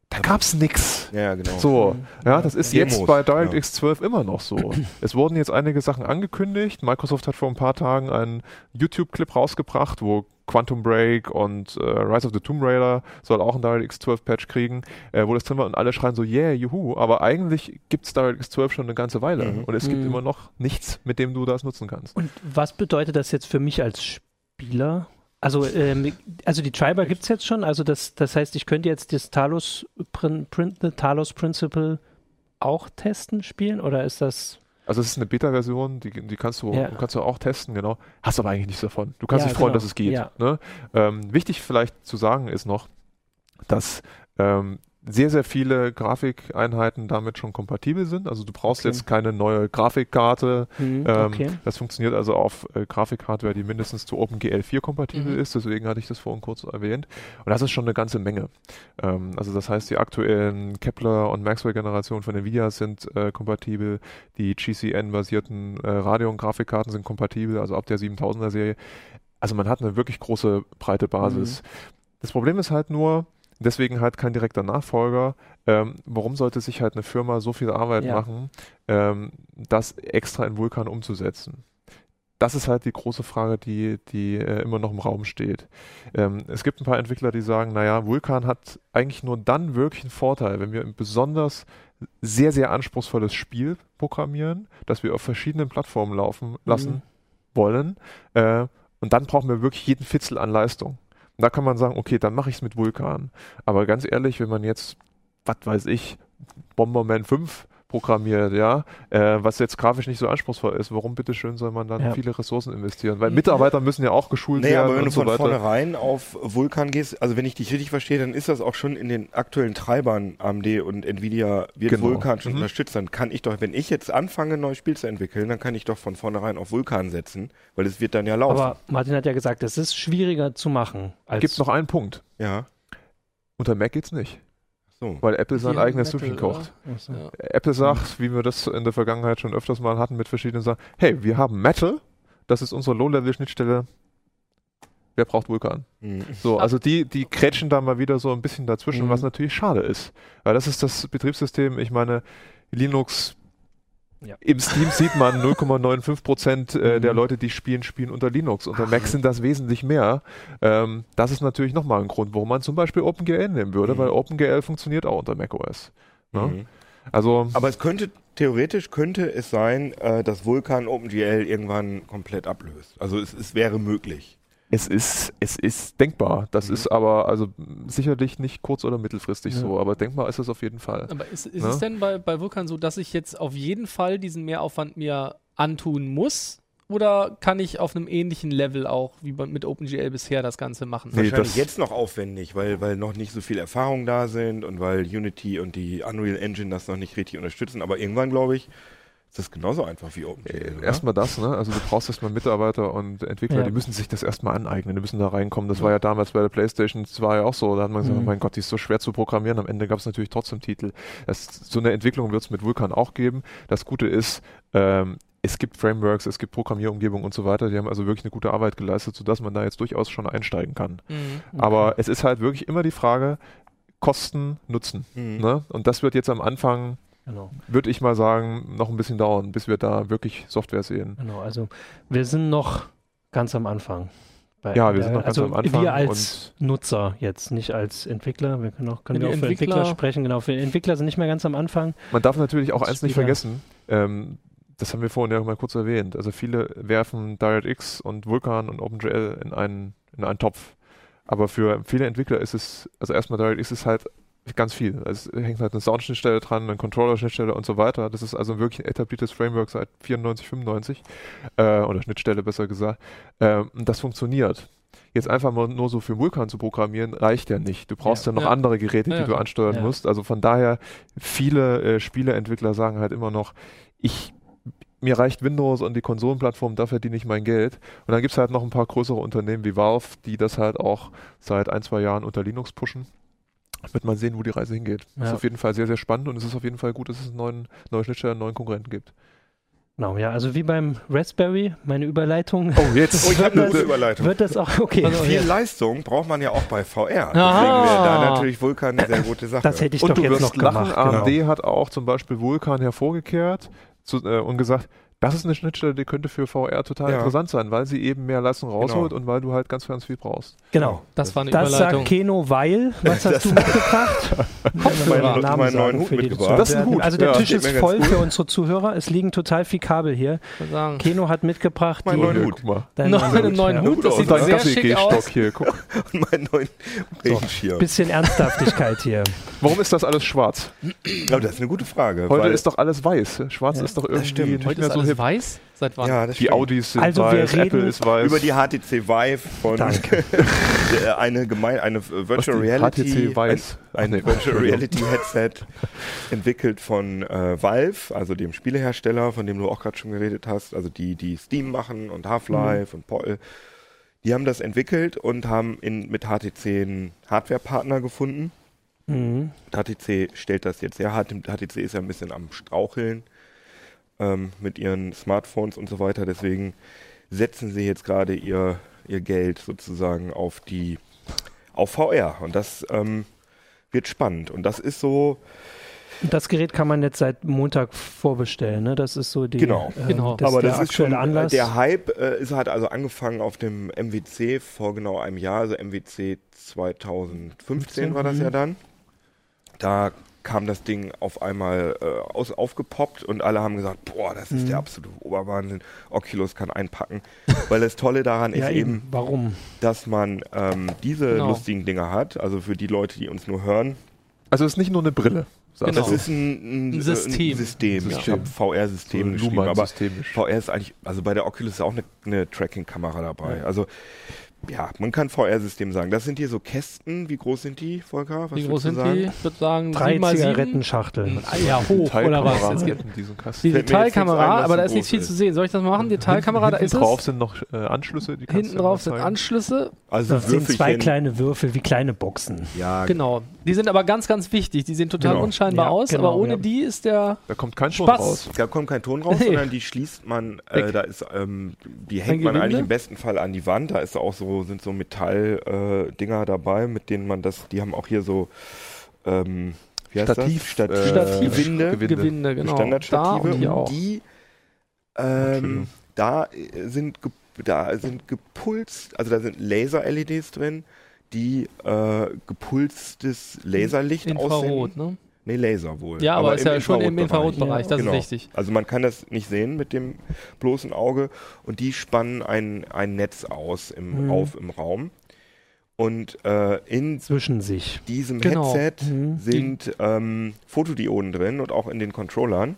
da gab es nichts. Ja, genau. So, ja, das ist Demos, jetzt bei DirectX ja. 12 immer noch so. es wurden jetzt einige Sachen angekündigt. Microsoft hat vor ein paar Tagen einen YouTube-Clip rausgebracht, wo Quantum Break und äh, Rise of the Tomb Raider soll auch ein DirectX 12 Patch kriegen, äh, wo das drin war und alle schreien so, yeah, juhu, aber eigentlich gibt es DirectX 12 schon eine ganze Weile Mhm. und es gibt Mhm. immer noch nichts, mit dem du das nutzen kannst. Und was bedeutet das jetzt für mich als Spieler? Also, ähm, also die Treiber gibt es jetzt schon. Also das, das heißt, ich könnte jetzt das Talos, Prin, Prin, Talos Principle auch testen, spielen? Oder ist das. Also es ist eine Beta-Version, die, die kannst, du, Ja. kannst du auch testen, genau. Hast aber eigentlich nichts davon. Du kannst Ja, dich freuen, genau. dass es geht. Ja. Ne? Ähm, wichtig vielleicht zu sagen ist noch, dass ähm, sehr, sehr viele Grafikeinheiten damit schon kompatibel sind. Also du brauchst Okay. jetzt keine neue Grafikkarte. Hm, Ähm, okay. Das funktioniert also auf äh, Grafikhardware, die mindestens zu OpenGL 4 kompatibel Mhm. ist. Deswegen hatte ich das vorhin kurz erwähnt. Und das ist schon eine ganze Menge. Ähm, also das heißt, die aktuellen Kepler- und Maxwell-Generationen von NVIDIA sind äh, kompatibel. Die GCN-basierten äh, Radeon-Grafikkarten sind kompatibel, also ab der 7000er-Serie. Also man hat eine wirklich große, breite Basis. Mhm. Das Problem ist halt nur, deswegen halt kein direkter Nachfolger. Ähm, warum sollte sich halt eine Firma so viel Arbeit Ja. machen, ähm, das extra in Vulkan umzusetzen? Das ist halt die große Frage, die, die äh, immer noch im Raum steht. Ähm, es gibt ein paar Entwickler, die sagen, naja, Vulkan hat eigentlich nur dann wirklich einen Vorteil, wenn wir ein besonders sehr, sehr anspruchsvolles Spiel programmieren, das wir auf verschiedenen Plattformen laufen lassen Mhm. wollen. Äh, und dann brauchen wir wirklich jeden Fitzel an Leistung. Da kann man sagen, okay, dann mache ich es mit Vulkan. Aber ganz ehrlich, wenn man jetzt, was weiß ich, Bomberman 5 programmiert, ja, äh, was jetzt grafisch nicht so anspruchsvoll ist, warum bitteschön soll man dann Ja. viele Ressourcen investieren? Weil Mitarbeiter müssen ja auch geschult Nee, werden aber wenn und du so von weiter. vornherein auf Vulkan gehst, also wenn ich dich richtig verstehe, dann ist das auch schon in den aktuellen Treibern AMD und Nvidia wird Genau. Vulkan schon Mhm. unterstützt. Dann kann ich doch, wenn ich jetzt anfange, ein neues Spiel zu entwickeln, dann kann ich doch von vornherein auf Vulkan setzen, weil es wird dann ja laufen. Aber Martin hat ja gesagt, es ist schwieriger zu machen. Als Gibt noch einen Punkt. ja, Unter Mac geht's nicht, so. weil Apple sein eigenes Süppchen kocht. Achso. Ja. Apple sagt, wie wir das in der Vergangenheit schon öfters mal hatten mit verschiedenen Sachen, hey, wir haben Metal, das ist unsere Low-Level-Schnittstelle. Wer braucht Vulkan? Mhm. So, also die, die kretschen da mal wieder so ein bisschen dazwischen, Mhm. was natürlich schade ist. Weil das ist das Betriebssystem, ich meine, Linux Ja. im Steam sieht man 0,95 Prozent äh, der Mhm. Leute, die spielen, spielen unter Linux. Unter Mac sind das wesentlich mehr. Ähm, das ist natürlich nochmal ein Grund, warum man zum Beispiel OpenGL nehmen würde, Mhm. weil OpenGL funktioniert auch unter macOS. Ne? Mhm. Also Aber es könnte, theoretisch könnte es sein, äh, dass Vulkan OpenGL irgendwann komplett ablöst. Also es, es wäre möglich. Es ist, es ist denkbar. Das Mhm. ist aber also sicherlich nicht kurz- oder mittelfristig Ja. so, aber denkbar ist es auf jeden Fall. Aber ist, ist Ne? es denn bei, bei Vulkan so, dass ich jetzt auf jeden Fall diesen Mehraufwand mir antun muss? Oder kann ich auf einem ähnlichen Level auch wie mit OpenGL bisher das Ganze machen? Nee, Wahrscheinlich das- jetzt noch aufwendig, weil, weil noch nicht so viel Erfahrung da sind und weil Unity und die Unreal Engine das noch nicht richtig unterstützen. Aber irgendwann, glaube ich, ist das genauso einfach wie OpenGL. oder? Erstmal das, ne? Also du brauchst erstmal Mitarbeiter und Entwickler, Ja. die müssen sich das erstmal aneignen, die müssen da reinkommen. Das war ja damals bei der Playstation 2 auch so. Da hat man gesagt, Mhm. oh mein Gott, die ist so schwer zu programmieren. Am Ende gab es natürlich trotzdem Titel. Das, so eine Entwicklung wird es mit Vulkan auch geben. Das Gute ist, ähm, es gibt Frameworks, es gibt Programmierumgebungen und so weiter. Die haben also wirklich eine gute Arbeit geleistet, sodass man da jetzt durchaus schon einsteigen kann. Mhm. Aber es ist halt wirklich immer die Frage, Kosten, Nutzen. Mhm. Ne? Und das wird jetzt am Anfang, Genau, würde ich mal sagen, noch ein bisschen dauern, bis wir da wirklich Software sehen. genau. Also wir sind noch ganz am Anfang. Bei- Ja, wir sind noch ganz also am Anfang Wir als Nutzer jetzt, nicht als Entwickler. Wir können auch, können wir auch für Entwickler, Entwickler- sprechen. Genau, für Entwickler sind nicht mehr ganz am Anfang. Man darf natürlich auch Als eins nicht vergessen, ähm, das haben wir vorhin ja mal kurz erwähnt. Also viele werfen DirectX und Vulkan und OpenGL in einen, in einen Topf. Aber für viele Entwickler ist es, also erstmal DirectX ist halt ganz viel. Also Es hängt halt eine Soundschnittstelle dran, eine Controller-Schnittstelle und so weiter. Das ist also wirklich ein etabliertes Framework seit 94, 95 äh, oder Schnittstelle besser gesagt. Ähm, und das funktioniert. Jetzt einfach mal nur so für Vulkan zu programmieren, reicht ja nicht. Du brauchst ja, Ja. noch Ja. andere Geräte, Ja, die du ansteuern musst. Also von daher, viele äh, Spieleentwickler sagen halt immer noch, ich mir reicht Windows und die Konsolenplattform, da verdiene ich mein Geld. Und dann gibt es halt noch ein paar größere Unternehmen wie Valve, die das halt auch seit ein, zwei Jahren unter Linux pushen. Wird man sehen, wo die Reise hingeht. Ja. Ist auf jeden Fall sehr, sehr spannend und es ist auf jeden Fall gut, dass es einen neuen, neue Schnittstellen, einen neuen Konkurrenten gibt. Genau, ja, also wie beim Raspberry, meine Überleitung. Oh, jetzt. Oh, ich habe eine Überleitung. Wird das auch, okay. Also, Viel ja. Leistung braucht man ja auch bei VR. Deswegen Aha. wäre da natürlich Vulkan eine sehr gute Sache. Das hätte ich Und doch du jetzt wirst noch lachen, gemacht. AMD Genau. hat auch zum Beispiel Vulkan hervorgekehrt zu, äh, und gesagt, das ist eine Schnittstelle, die könnte für VR total Ja. interessant sein, weil sie eben mehr Leistung rausholt und weil du halt ganz, ganz viel brauchst. genau. Das war eine Das Überleitung. sagt Keno, weil, was hast du mitgebracht? Kopfhörer. Meinen neuen sagen Hut für die mitgebracht. Das ist ein Hut, Also der ja. Tisch ist voll für unsere Zuhörer. Es liegen total viel Kabel hier. Keno hat mitgebracht Mein die, neuen Hut. deinen Noch einen neuen ja. Hut, das Und sieht Und dein sehr schick aus. hier, guck. Und meinen neuen Regenschirm. Bisschen Ernsthaftigkeit hier. Warum ist das alles schwarz? Das ist eine gute Frage. Heute ist doch alles weiß. Schwarz ist doch irgendwie nicht mehr so alles weiß? Seit wann? ja, Die stimmt. Audis sind Also wir weiß, reden Apple ist weiß. über die HTC Vive von eine gemein, eine Virtual Reality, HTC weiß. ein, ein Virtual. Reality Headset entwickelt von äh, Valve, also dem Spielehersteller, von dem du auch gerade schon geredet hast, also die die Steam machen und Half-Life und Portal. Die haben das entwickelt und haben in, mit HTC einen Hardware-Partner gefunden. Mhm. HTC stellt das jetzt her. HTC ist ja ein bisschen am Straucheln ähm, mit ihren Smartphones und so weiter. Deswegen setzen sie jetzt gerade ihr, ihr Geld sozusagen auf die auf VR. Und das ähm, wird spannend. Und das ist so, Das Gerät kann man jetzt seit Montag vorbestellen. Ne? Das ist so die, Genau. äh, Genau. das aber der das ist schon, aktuelle Anlass. der Hype äh, ist halt also angefangen auf dem MWC vor genau einem Jahr, also MWC 2015 war das mhm. ja dann. Da kam das Ding auf einmal äh, aus, aufgepoppt und alle haben gesagt, boah, das ist Mhm. der absolute Oberwahnsinn. Oculus kann einpacken. Weil das Tolle daran ja, ist eben, Warum? dass man ähm, diese Genau. lustigen Dinger hat. Also für die Leute, die uns nur hören, Also es ist nicht nur eine Brille. Genau. das ist ein, ein, Ein äh, System. Ein System. Ich habe VR-System geschrieben, aber. VR ist eigentlich, also bei der Oculus ist auch eine, eine Tracking-Kamera dabei. Also ja, man kann VR-System sagen. Das sind hier so Kästen. Wie groß sind die, Volker? Was Wie groß sind sagen? die? Ich würde sagen, Drei 7 mal 7. Zigarettenschachteln. Ja, hoch, oder was? Hinten die Detailkamera, aber da ist nicht viel ist. zu sehen. Soll ich das mal machen? Detailkamera, da hinten ist drauf es. sind noch äh, Anschlüsse. Hinten drauf sind. Anschlüsse. Also Das sind zwei kleine Würfel wie kleine Boxen. Ja, Genau. Die sind aber ganz, ganz wichtig. Die sehen total Genau. unscheinbar Ja, aus, genau, aber ohne ja. die ist der Da kommt kein Ton Spaß. raus. Da kommt kein Ton raus, sondern die schließt man, äh, da ist, ähm, die hängt man eigentlich im besten Fall an die Wand. Da ist auch so, sind so Metall-Dinger äh, Dinger dabei, mit denen man das, die haben auch hier so, ähm, wie heißt Stativ, das? äh, Stativ. Gewinde. Gewinde. Gewinde, genau. Da Standardstative und hier und die ähm, da sind da sind gepulst, also da sind Laser-LEDs drin, die äh, gepulstes Laserlicht Infrarot, aussenden. ne? Nee, Laser wohl. Ja, aber, ist im ja schon im Infrarotbereich. Das Genau. ist wichtig. Also man kann das nicht sehen mit dem bloßen Auge und die spannen ein, ein Netz aus im, Mhm. auf im Raum. Und äh, in Zwischen sich. diesem Genau. Headset Mhm. sind ähm, Fotodioden drin und auch in den Controllern.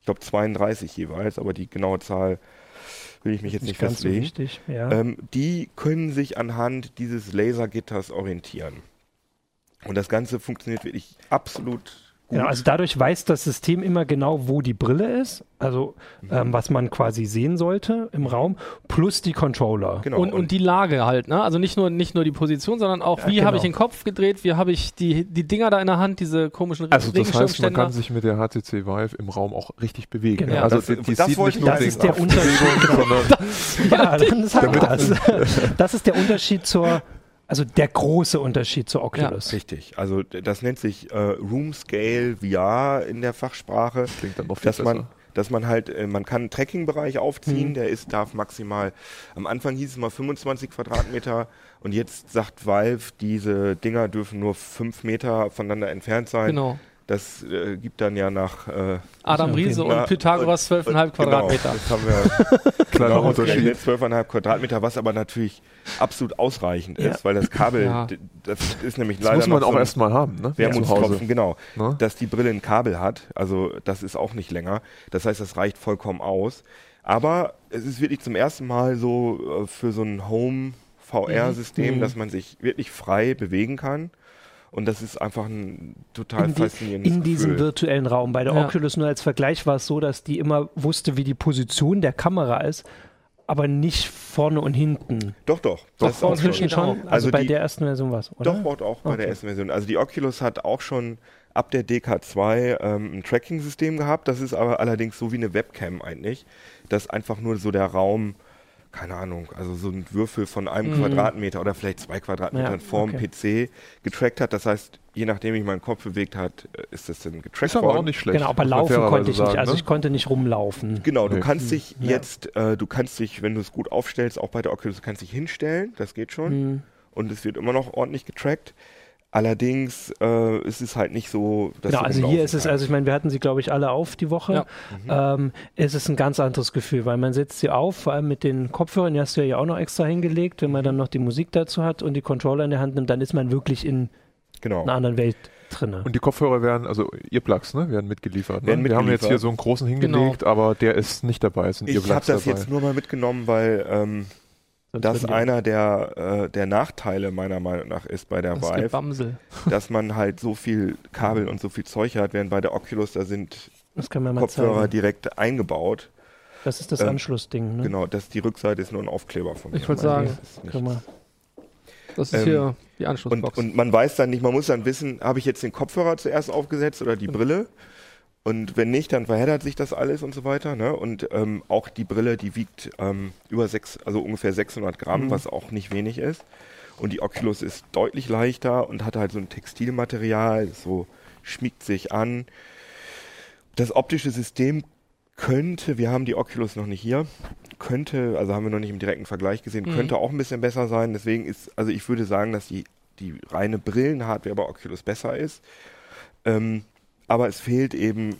Ich glaube 32 jeweils, aber die genaue Zahl will ich mich jetzt nicht, ganz so festlegen. wichtig. Ja. Ähm, die können sich anhand dieses Lasergitters orientieren. Und das Ganze funktioniert wirklich absolut gut. Genau, also dadurch weiß das System immer genau, wo die Brille ist, also Mhm. ähm, was man quasi sehen sollte im Raum, plus die Controller. genau. Und, und die Lage halt, ne? Also nicht nur, nicht nur die Position, sondern auch, Ja, wie genau. habe ich den Kopf gedreht, wie habe ich die, die Dinger da in der Hand, diese komischen Also das heißt, man kann sich mit der HTC Vive im Raum auch richtig bewegen. Genau. Ja, also Das- die, die das sieht nicht ich- nur das ist der Kopfbewegung, sondern Ja, dann sag das. Das ist der Unterschied zur, also der große Unterschied zur Oculus. Richtig. Also das nennt sich äh, Room Scale VR in der Fachsprache. klingt dann noch viel dass besser. man, dass man halt, äh, man kann einen Tracking-Bereich aufziehen, Mhm. der ist, darf maximal, am Anfang hieß es mal 25 Quadratmeter und jetzt sagt Valve, diese Dinger dürfen nur 5 Meter voneinander entfernt sein. Genau. Das äh, gibt dann ja nach äh, Adam Riese und Pythagoras 12,5 Genau, Quadratmeter. das haben wir Kleiner genau, Unterschied. 12,5 Quadratmeter, was aber natürlich absolut ausreichend Ja. ist, weil das Kabel, Ja. das ist nämlich Das leider muss man auch so erstmal haben, ne? Wermutstropfen, genau. Ne? dass die Brille ein Kabel hat. Also das ist auch nicht länger. Das heißt, das reicht vollkommen aus. Aber es ist wirklich zum ersten Mal so äh, für so ein Home-VR-System, Mhm. dass man sich wirklich frei bewegen kann. Und das ist einfach ein total In, die, faszinierendes in diesem Gefühl. virtuellen Raum. Bei der Ja. Oculus nur als Vergleich war es so, dass die immer wusste, wie die Position der Kamera ist. aber nicht vorne und hinten. Doch, doch. Doch, das ist auch schon. schon. Also, Also bei die- der ersten Version war es, oder? Doch, auch bei der Okay. ersten Version. Also die Oculus hat auch schon ab der DK2 ähm, ein Tracking-System gehabt. Das ist aber allerdings so wie eine Webcam eigentlich, dass einfach nur so der Raum, keine Ahnung, also so ein Würfel von einem Mhm. Quadratmeter oder vielleicht zwei Quadratmetern Ja, vorm okay. PC getrackt hat. Das heißt, je nachdem ich meinen Kopf bewegt hat, äh, ist das dann getrackt Ist aber auch worden. nicht schlecht. Genau, aber laufen konnte ich nicht. sagen, Also ne? ich konnte nicht rumlaufen. Genau, du Nee. kannst dich Ja. jetzt, äh, du kannst dich, wenn du es gut aufstellst, auch bei der Oculus, du kannst dich hinstellen, das geht schon. Hm. Und es wird immer noch ordentlich getrackt. Allerdings äh, ist es halt nicht so, dass Genau, du also hier ist es, also ich meine, wir hatten sie, glaube ich, alle auf die Woche. Ähm, es ist ein ganz anderes Gefühl, weil man setzt sie auf, vor allem mit den Kopfhörern, die hast du ja auch noch extra hingelegt, wenn man dann noch die Musik dazu hat und die Controller in der Hand nimmt, dann ist man wirklich in genau. einer anderen Welt drin. Und die Kopfhörer werden, also Earplugs, ne, werden mitgeliefert. Ne? Werden Wir haben jetzt mitgeliefert. hier so einen großen hingelegt, aber der ist nicht dabei. Es sind Ich habe das dabei. jetzt nur mal mitgenommen, weil ähm, Sonst das einer der, äh, der Nachteile meiner Meinung nach ist bei der Das Vive, Gebamsel. dass man halt so viel Kabel und so viel Zeug hat, während bei der Oculus da sind Das kann man mal Kopfhörer zeigen. direkt eingebaut. Das ist das ähm, Anschlussding. Ne? Genau, das die Rückseite ist nur ein Aufkleber von Ich mir. wollte Also sagen, das. Das ist Ähm, hier die Und, Anschlussbox. und man weiß dann nicht, man muss dann wissen, habe ich jetzt den Kopfhörer zuerst aufgesetzt oder die Brille? Und wenn nicht, dann verheddert sich das alles und so weiter. Ne? Und ähm, auch die Brille, die wiegt ähm, über sechs, also ungefähr 600 Gramm, Mhm. was auch nicht wenig ist. Und die Oculus ist deutlich leichter und hat halt so ein Textilmaterial, so schmiegt sich an. Das optische System könnte, wir haben die Oculus noch nicht hier, könnte, also haben wir noch nicht im direkten Vergleich gesehen, Mhm. könnte auch ein bisschen besser sein. Deswegen ist, also ich würde sagen, dass die, die reine Brillenhardware bei Oculus besser ist. Ähm, aber es fehlt eben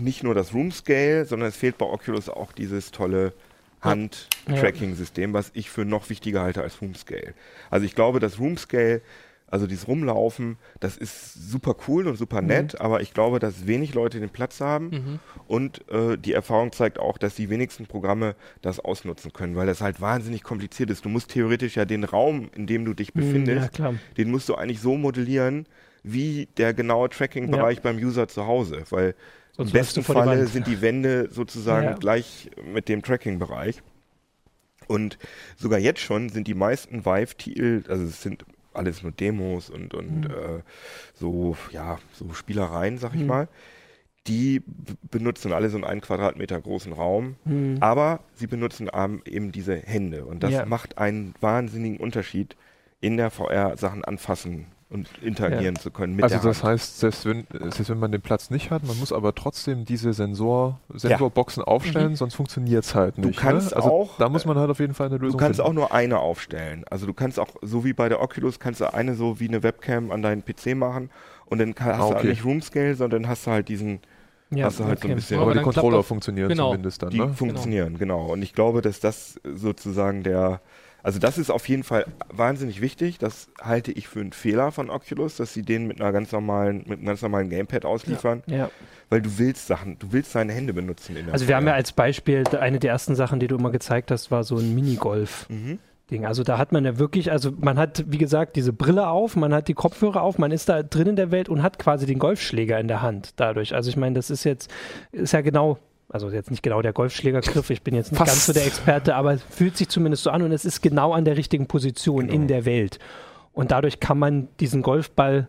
nicht nur das Room Scale, sondern es fehlt bei Oculus auch dieses tolle Hand-Tracking-System, was ich für noch wichtiger halte als Room Scale. Also ich glaube, das Room Scale, also dieses Rumlaufen, das ist super cool und super nett, aber ich glaube, dass wenig Leute den Platz haben Mhm. und äh, die Erfahrung zeigt auch, dass die wenigsten Programme das ausnutzen können, weil das halt wahnsinnig kompliziert ist. Du musst theoretisch ja den Raum, in dem du dich Hm, Ja, befindest, klar. den musst du eigentlich so modellieren, wie der genaue Tracking-Bereich beim User zu Hause, weil Sonst im besten Falle sind die Wände sozusagen Ja. gleich mit dem Tracking-Bereich. Und sogar jetzt schon sind die meisten Vive-Titel, also es sind alles nur Demos und, und Mhm. äh, so, ja, so Spielereien, sag ich Mhm. mal. Die benutzen alle so einen Quadratmeter großen Raum, Hm. aber sie benutzen eben diese Hände. Und das Ja. macht einen wahnsinnigen Unterschied in der VR Sachen anfassen und interagieren zu können mit Also der das Hand. heißt, selbst wenn, selbst wenn man den Platz nicht hat, man muss aber trotzdem diese Sensor, Sensorboxen aufstellen, sonst funktioniert es halt Du nicht. kannst ne? also auch, da muss man halt auf jeden Fall eine Du Lösung kannst auch finden. nur eine aufstellen. Also du kannst auch, so wie bei der Oculus, kannst du eine so wie eine Webcam an deinen PC machen und dann kann, hast Ah, du okay. nicht Room Scale, sondern hast du halt diesen, Ja, hast du halt so ein bisschen, aber Aber die Controller auch- funktionieren genau. zumindest dann, die ne? funktionieren, genau. Und ich glaube, dass das sozusagen der, also das ist auf jeden Fall wahnsinnig wichtig. Das halte ich für einen Fehler von Oculus, dass sie den mit einer ganz normalen, mit einem ganz normalen Gamepad ausliefern, Ja. weil du willst Sachen, du willst deine Hände benutzen in der Also wir haben ja als Beispiel, eine der ersten Sachen, die du immer gezeigt hast, war so ein Minigolf. mhm. Ding. Also da hat man ja wirklich, also man hat, wie gesagt, diese Brille auf, man hat die Kopfhörer auf, man ist da drin in der Welt und hat quasi den Golfschläger in der Hand dadurch. Also ich meine, das ist jetzt, ist ja genau, also jetzt nicht genau der Golfschlägergriff, ich bin jetzt nicht Fast. ganz so der Experte, aber es fühlt sich zumindest so an und es ist genau an der richtigen Position Genau. in der Welt. Und dadurch kann man diesen Golfball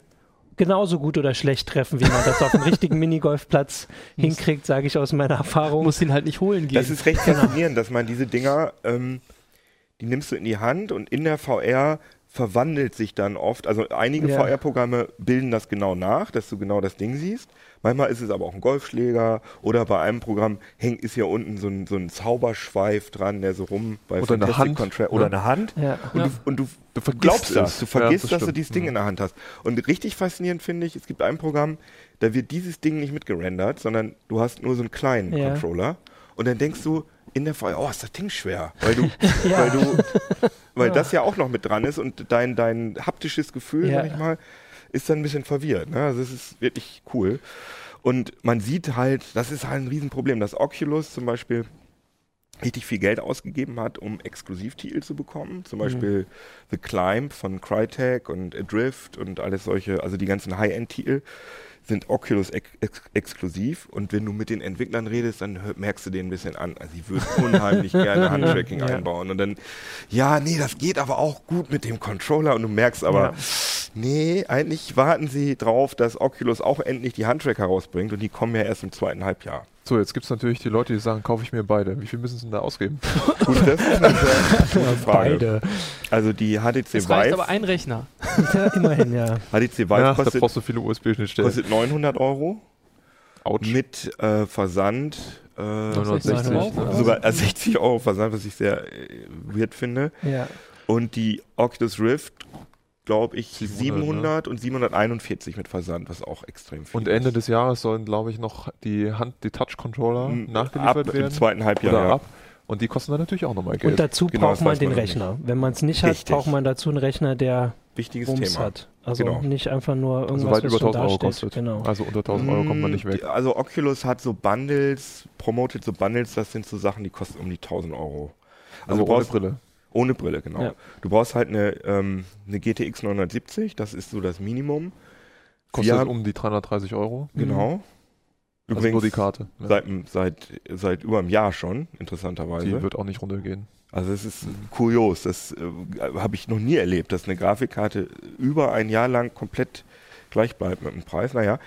genauso gut oder schlecht treffen, wie man das auf dem richtigen Minigolfplatz hinkriegt, sage ich aus meiner Erfahrung. muss ihn halt nicht holen gehen. Das ist recht faszinierend, dass man diese Dinger, ähm, die nimmst du in die Hand und in der VR verwandelt sich dann oft, also einige Ja. VR-Programme bilden das genau nach, dass du genau das Ding siehst. Manchmal ist es aber auch ein Golfschläger oder bei einem Programm hängt ist hier unten so ein, so ein Zauberschweif dran, der so rum bei Oder eine Fantastic Hand, Contra- oder eine Hand. ja. Und, Ja. du, und du, Du vergisst glaubst es. das. Du Ja, vergisst, das dass du dieses Ding Mhm. in der Hand hast. Und richtig faszinierend finde ich, es gibt ein Programm, da wird dieses Ding nicht mitgerendert, sondern du hast nur so einen kleinen Ja. Controller. Und dann denkst du in der VR, oh, ist das Ding schwer. Weil du, Ja. weil du, weil Ja. das ja auch noch mit dran ist und dein, dein haptisches Gefühl, Ja. sag ich mal, ist dann ein bisschen verwirrt. Ne? Also es ist wirklich cool. Und man sieht halt, das ist halt ein Riesenproblem. Das Oculus zum Beispiel richtig viel Geld ausgegeben hat, um Exklusivtitel zu bekommen. Zum Beispiel The Climb von Crytek und Adrift und alles solche, also die ganzen High-End-Titel sind Oculus ex ex exklusiv und wenn du mit den Entwicklern redest, dann merkst du den ein bisschen an. Also die würden unheimlich gerne Handtracking Ja. einbauen und dann, ja, nee, das geht aber auch gut mit dem Controller und du merkst aber, Ja. nee, eigentlich warten sie drauf, dass Oculus auch endlich die Handtracker rausbringt und die kommen ja erst im zweiten Halbjahr. So, jetzt gibt es natürlich die Leute, die sagen, kaufe ich mir beide. Wie viel müssen sie denn da ausgeben? Gut, das ist eine sehr gute Frage. Beide. Also die HTC Es reicht Vive, aber ein Rechner. Ja, immerhin, ja. HTC Vive Ja, da kostet, brauchst du viele USB-Schnittstellen. kostet 900 Euro Autsch. mit äh, Versand. Äh, 960. Euro. sogar äh, 60 Euro Versand, was ich sehr äh, weird finde. ja. Und die Oculus Rift, glaube ich, 700, 700, und 741 mit Versand, was auch extrem viel Und Ende des Jahres sollen, glaube ich, noch die Hand, die Touch-Controller ist. nachgeliefert ab werden. Im zweiten Halbjahr, oder ja. ab. Und die kosten dann natürlich auch nochmal Und Geld. dazu Genau, braucht man den man Rechner. Wenn man es nicht hat, Richtig. braucht man dazu einen Rechner, der Wichtiges Bums Thema. hat. Also Genau. nicht einfach nur irgendwas, also weit was über schon 1000 Euro kostet. Genau. Also unter 1000 Euro kommt man nicht Mm, weg. Also Oculus hat so Bundles, promotet so Bundles, das sind so Sachen, die kosten um die 1000 Euro. Also Also brauchst, Brille. Ohne Brille, genau. Ja. Du brauchst halt eine, ähm, eine GTX 970, das ist so das Minimum. Kostet Wir um die 330 Euro. Genau. Also nur die Karte. Ja. seit, seit, seit über einem Jahr schon, interessanterweise. Die wird auch nicht runtergehen. Also es ist kurios, das äh, habe ich noch nie erlebt, dass eine Grafikkarte über ein Jahr lang komplett gleich bleibt mit dem Preis. Naja,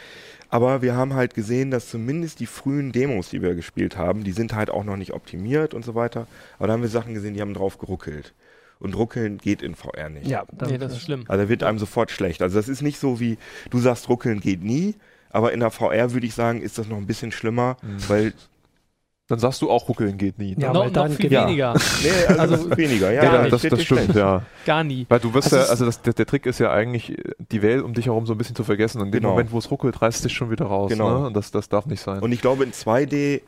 aber wir haben halt gesehen, dass zumindest die frühen Demos, die wir gespielt haben, die sind halt auch noch nicht optimiert und so weiter. Aber da haben wir Sachen gesehen, die haben drauf geruckelt. Und ruckeln geht in VR nicht. Ja, Nee, das ist schlimm. Also da wird einem sofort schlecht. Also das ist nicht so wie, du sagst, ruckeln geht nie, aber in der VR würde ich sagen, ist das noch ein bisschen schlimmer, Mhm. weil, Dann sagst du auch, ruckeln geht nie. ne? Ja, noch, weil dann noch viel geht- weniger. nee, also, Also, das ist weniger. Ja, gar ja, nicht. das, das stimmt, ja. Gar nie. Weil du wirst Also ja, es- also das, der, der Trick ist ja eigentlich, die Welt um dich herum so ein bisschen zu vergessen. Und in dem Genau. Moment, wo es ruckelt, reißt dich schon wieder raus. Genau. Ne? Und das, das darf nicht sein. Und ich glaube, in 2D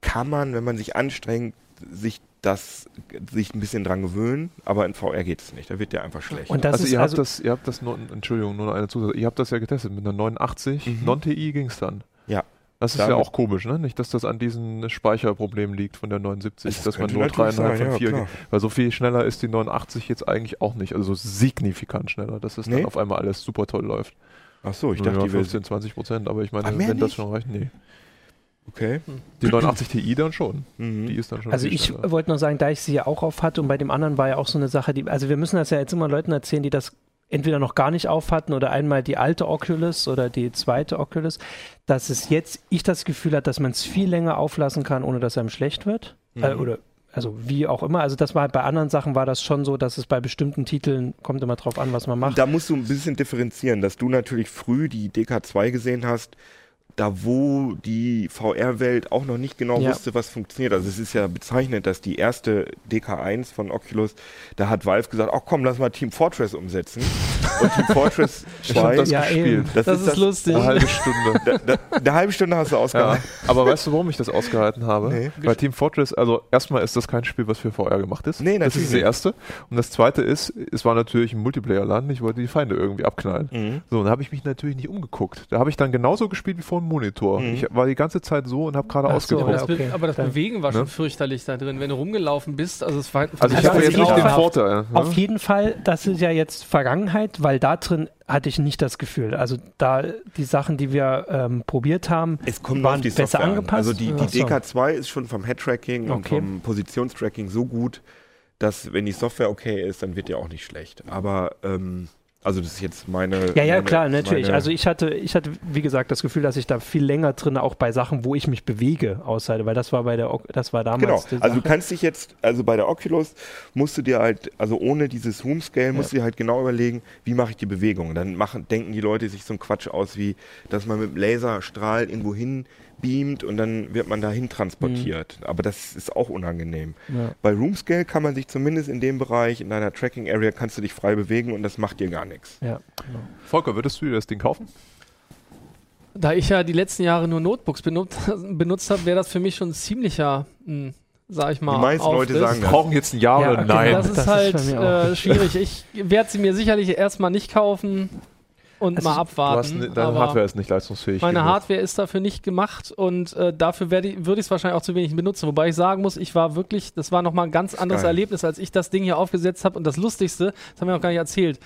kann man, wenn man sich anstrengt, sich das sich ein bisschen dran gewöhnen, aber in VR geht es nicht. Da wird der einfach schlecht. Und das also ist ihr habt also, das, ihr habt das, nur, Entschuldigung, nur noch eine Zusatz, ihr habt das ja getestet mit einer 89 Mhm. Non-TI ging es dann. Ja. Das ist ja auch komisch, ne? Nicht, dass das an diesen Speicherproblemen liegt von der 79, Das dass man nur dreieinhalb von ja, vier, klar. weil so viel schneller ist die 89 jetzt eigentlich auch nicht, also so signifikant schneller, dass es Nee? dann auf einmal alles super toll läuft. Ach so, ich Nur dachte, ja, die will 15, 20 Prozent, aber ich meine, wenn das nicht? schon reicht, nee. Okay. Die 89 Ti dann schon. Mhm. Die ist dann schon also ich wollte noch sagen, da ich sie ja auch auf hatte und bei dem anderen war ja auch so eine Sache, die, also wir müssen das ja jetzt immer Leuten erzählen, die das entweder noch gar nicht auf hatten oder einmal die alte Oculus oder die zweite Oculus, dass es jetzt ich das Gefühl hat, dass man es viel länger auflassen kann, ohne dass einem schlecht wird. Äh, Mhm. oder also wie auch immer. Also das war bei anderen Sachen war das schon so, dass es bei bestimmten Titeln kommt immer drauf an, was man macht. Da musst du ein bisschen differenzieren, dass du natürlich früh die DK2 gesehen hast, da wo die VR-Welt auch noch nicht genau Ja. wusste, was funktioniert. Also es ist ja bezeichnend, dass die erste DK1 von Oculus, da hat Valve gesagt, ach komm, lass mal Team Fortress umsetzen. Und Team Fortress Ich hab 2, das Ja, gespielt. das, Das ist ist lustig. Eine halbe Stunde. Da, da, eine halbe Stunde hast du Ja, ausgehalten. aber weißt du, warum ich das ausgehalten habe? Nee. Weil Team Fortress, also erstmal ist das kein Spiel, was für VR gemacht ist. Nee, das natürlich ist das erste. Und das zweite ist, es war natürlich ein Multiplayer-Land, ich wollte die Feinde irgendwie abknallen. Mhm. So, und da habe ich mich natürlich nicht umgeguckt. Da habe ich dann genauso gespielt wie vor dem Monitor. Mhm. Ich war die ganze Zeit so und habe gerade so, Aber ausgeguckt. das, Ja, okay. aber das Bewegen war Ne? schon fürchterlich da drin, wenn du rumgelaufen bist. Also, es war Also ich Also habe auf jetzt jeden nicht den Fall- Vorteil. Ne? Auf jeden Fall, das ist ja jetzt Vergangenheit, weil da drin hatte ich nicht das Gefühl. Also da die Sachen, die wir ähm, probiert haben, Es kommt waren auf die besser Software an. angepasst. Also die, die so. DK2 ist schon vom Head-Tracking und Okay. vom Positionstracking so gut, dass wenn die Software okay ist, dann wird die auch nicht schlecht. Aber ähm, also das ist jetzt meine. Ja, ja, meine, klar, natürlich. Also ich hatte, ich hatte, wie gesagt, das Gefühl, dass ich da viel länger drin auch bei Sachen, wo ich mich bewege, aushalte, weil das war bei der, das war damals Genau, also du kannst dich jetzt, also bei der Oculus musst du dir halt, also ohne dieses Zoom Scale, musst du dir halt genau überlegen, wie mache ich die Bewegung. Dann machen, denken die Leute sich so einen Quatsch aus, wie, dass man mit dem Laserstrahl irgendwo hin beamt und dann wird man dahin transportiert. Aber das ist auch unangenehm. ja. Bei Room Scale kann man sich zumindest in dem Bereich, in deiner Tracking Area, kannst du dich frei bewegen und das macht dir gar nichts. Ja, genau. Volker, würdest du dir das Ding kaufen? Da ich ja die letzten Jahre nur Notebooks benutzt, benutzt habe, wäre das für mich schon ein ziemlicher, hm, sag ich mal, Die meisten Leute sagen Wir brauchen jetzt ein Ja, Ja, oder okay, Nein. Das ist Das ist halt auch. äh, schwierig. Ich werde sie mir sicherlich erstmal nicht kaufen. Und Also mal abwarten. hast, ni- deine aber Hardware ist nicht leistungsfähig. meine genug. Hardware ist dafür nicht gemacht und äh, dafür würde ich es wahrscheinlich auch zu wenig benutzen. Wobei ich sagen muss, ich war wirklich, das war nochmal ein ganz anderes geil. Erlebnis, als ich das Ding hier aufgesetzt habe. Und das Lustigste, das haben wir noch gar nicht erzählt.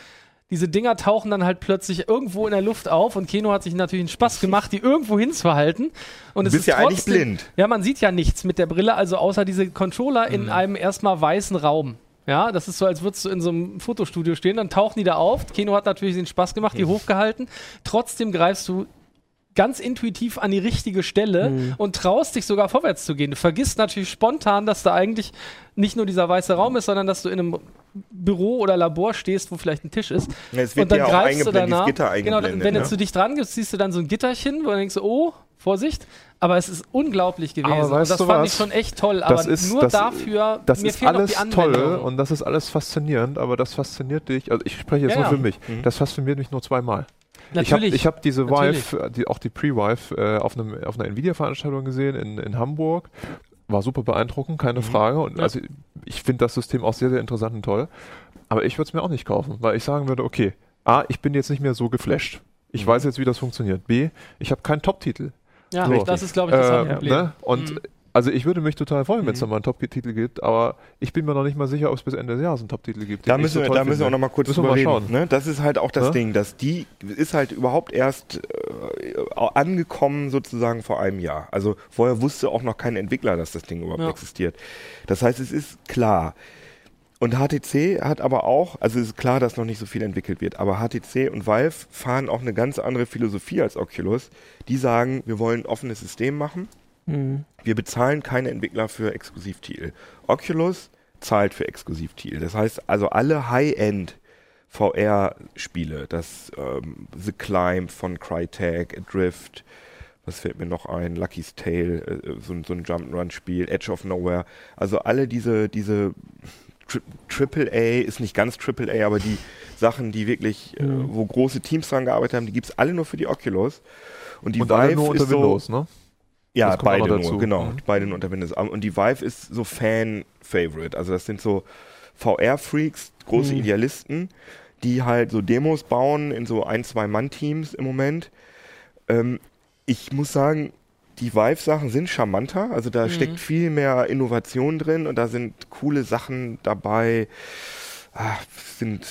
Diese Dinger tauchen dann halt plötzlich irgendwo in der Luft auf und Keno hat sich natürlich einen Spaß gemacht, die irgendwo hinzuhalten. Und Du es bist ist ja eigentlich trotzdem- blind. Ja, man sieht ja nichts mit der Brille, also außer diese Controller Mhm. in einem erstmal weißen Raum. Ja, das ist so, als würdest du in so einem Fotostudio stehen, dann tauchen die da auf. Keno hat natürlich den Spaß gemacht, die Mhm. hochgehalten. Trotzdem greifst du ganz intuitiv an die richtige Stelle Mhm. und traust dich sogar vorwärts zu gehen. Du vergisst natürlich spontan, dass da eigentlich nicht nur dieser weiße Raum ist, sondern dass du in einem Büro oder Labor stehst, wo vielleicht ein Tisch ist. Ja, und dann ja greifst du danach. genau, wenn ne? du dich dran gibst, siehst du dann so ein Gitterchen, wo du denkst, oh, Vorsicht. Aber es ist unglaublich gewesen. Aber weißt das du fand was? ich schon echt toll. Das Aber ist- nur das- dafür, Das mir ist fehlt noch alles die Anwendung. toll und das ist alles faszinierend, aber das fasziniert dich. Also ich spreche jetzt Ja, nur für mich. Mhm. Das fasziniert mich nur zweimal. Ich habe Natürlich. ich hab diese. Vive, äh, die, auch die Pre-Vive, äh, auf, einem, auf einer Nvidia-Veranstaltung gesehen in, in Hamburg. War super beeindruckend, keine Frage. Und Ja. also ich finde das System auch sehr, sehr interessant und toll. Aber ich würde es mir auch nicht kaufen, weil ich sagen würde, okay, A, ich bin jetzt nicht mehr so geflasht. Ich Mhm. weiß jetzt, wie das funktioniert. B, ich habe keinen Top-Titel. Ja, So. das ist, glaube ich, das Äh, Hauptproblem. ne? Und Mhm. also ich würde mich total freuen, wenn es Mhm. da mal einen Top-Titel gibt, aber ich bin mir noch nicht mal sicher, ob es bis Ende des Jahres einen Top-Titel gibt. Da müssen, so wir, da müssen wir auch finde. noch mal kurz drüber reden. schauen. Ne? Das ist halt auch das Ja? Ding, dass die ist halt überhaupt erst äh, angekommen sozusagen vor einem Jahr. Also vorher wusste auch noch kein Entwickler, dass das Ding überhaupt Ja. existiert. Das heißt, es ist klar. Und HTC hat aber auch, also es ist klar, dass noch nicht so viel entwickelt wird, aber HTC und Valve fahren auch eine ganz andere Philosophie als Oculus. Die sagen, wir wollen ein offenes System machen. Mhm. Wir bezahlen keine Entwickler für Exklusivtitel. Oculus zahlt für Exklusivtitel. Das heißt also alle High-End VR-Spiele, das ähm, The Climb von Crytek, Adrift, was fällt mir noch ein, Lucky's Tale, äh, so, ein- so ein Jump'n'Run-Spiel, Edge of Nowhere, also alle diese, diese Tri Triple A ist nicht ganz Triple A, aber die Sachen, die wirklich, äh, Mhm. wo große Teams dran gearbeitet haben, die gibt's alle nur für die Oculus. Und die Und Vive nur unter ist so, Windows, ne? ja, beide nur, genau. Mhm. Beide nur unter Windows. Und die Vive ist so Fan-Favorite. Also das sind so VR-Freaks, große Mhm. Idealisten, die halt so Demos bauen in so ein, zwei Mann-Teams im Moment. Ähm, ich muss sagen, die Vive-Sachen sind charmanter. Also da Mhm. steckt viel mehr Innovation drin und da sind coole Sachen dabei. Ah, sind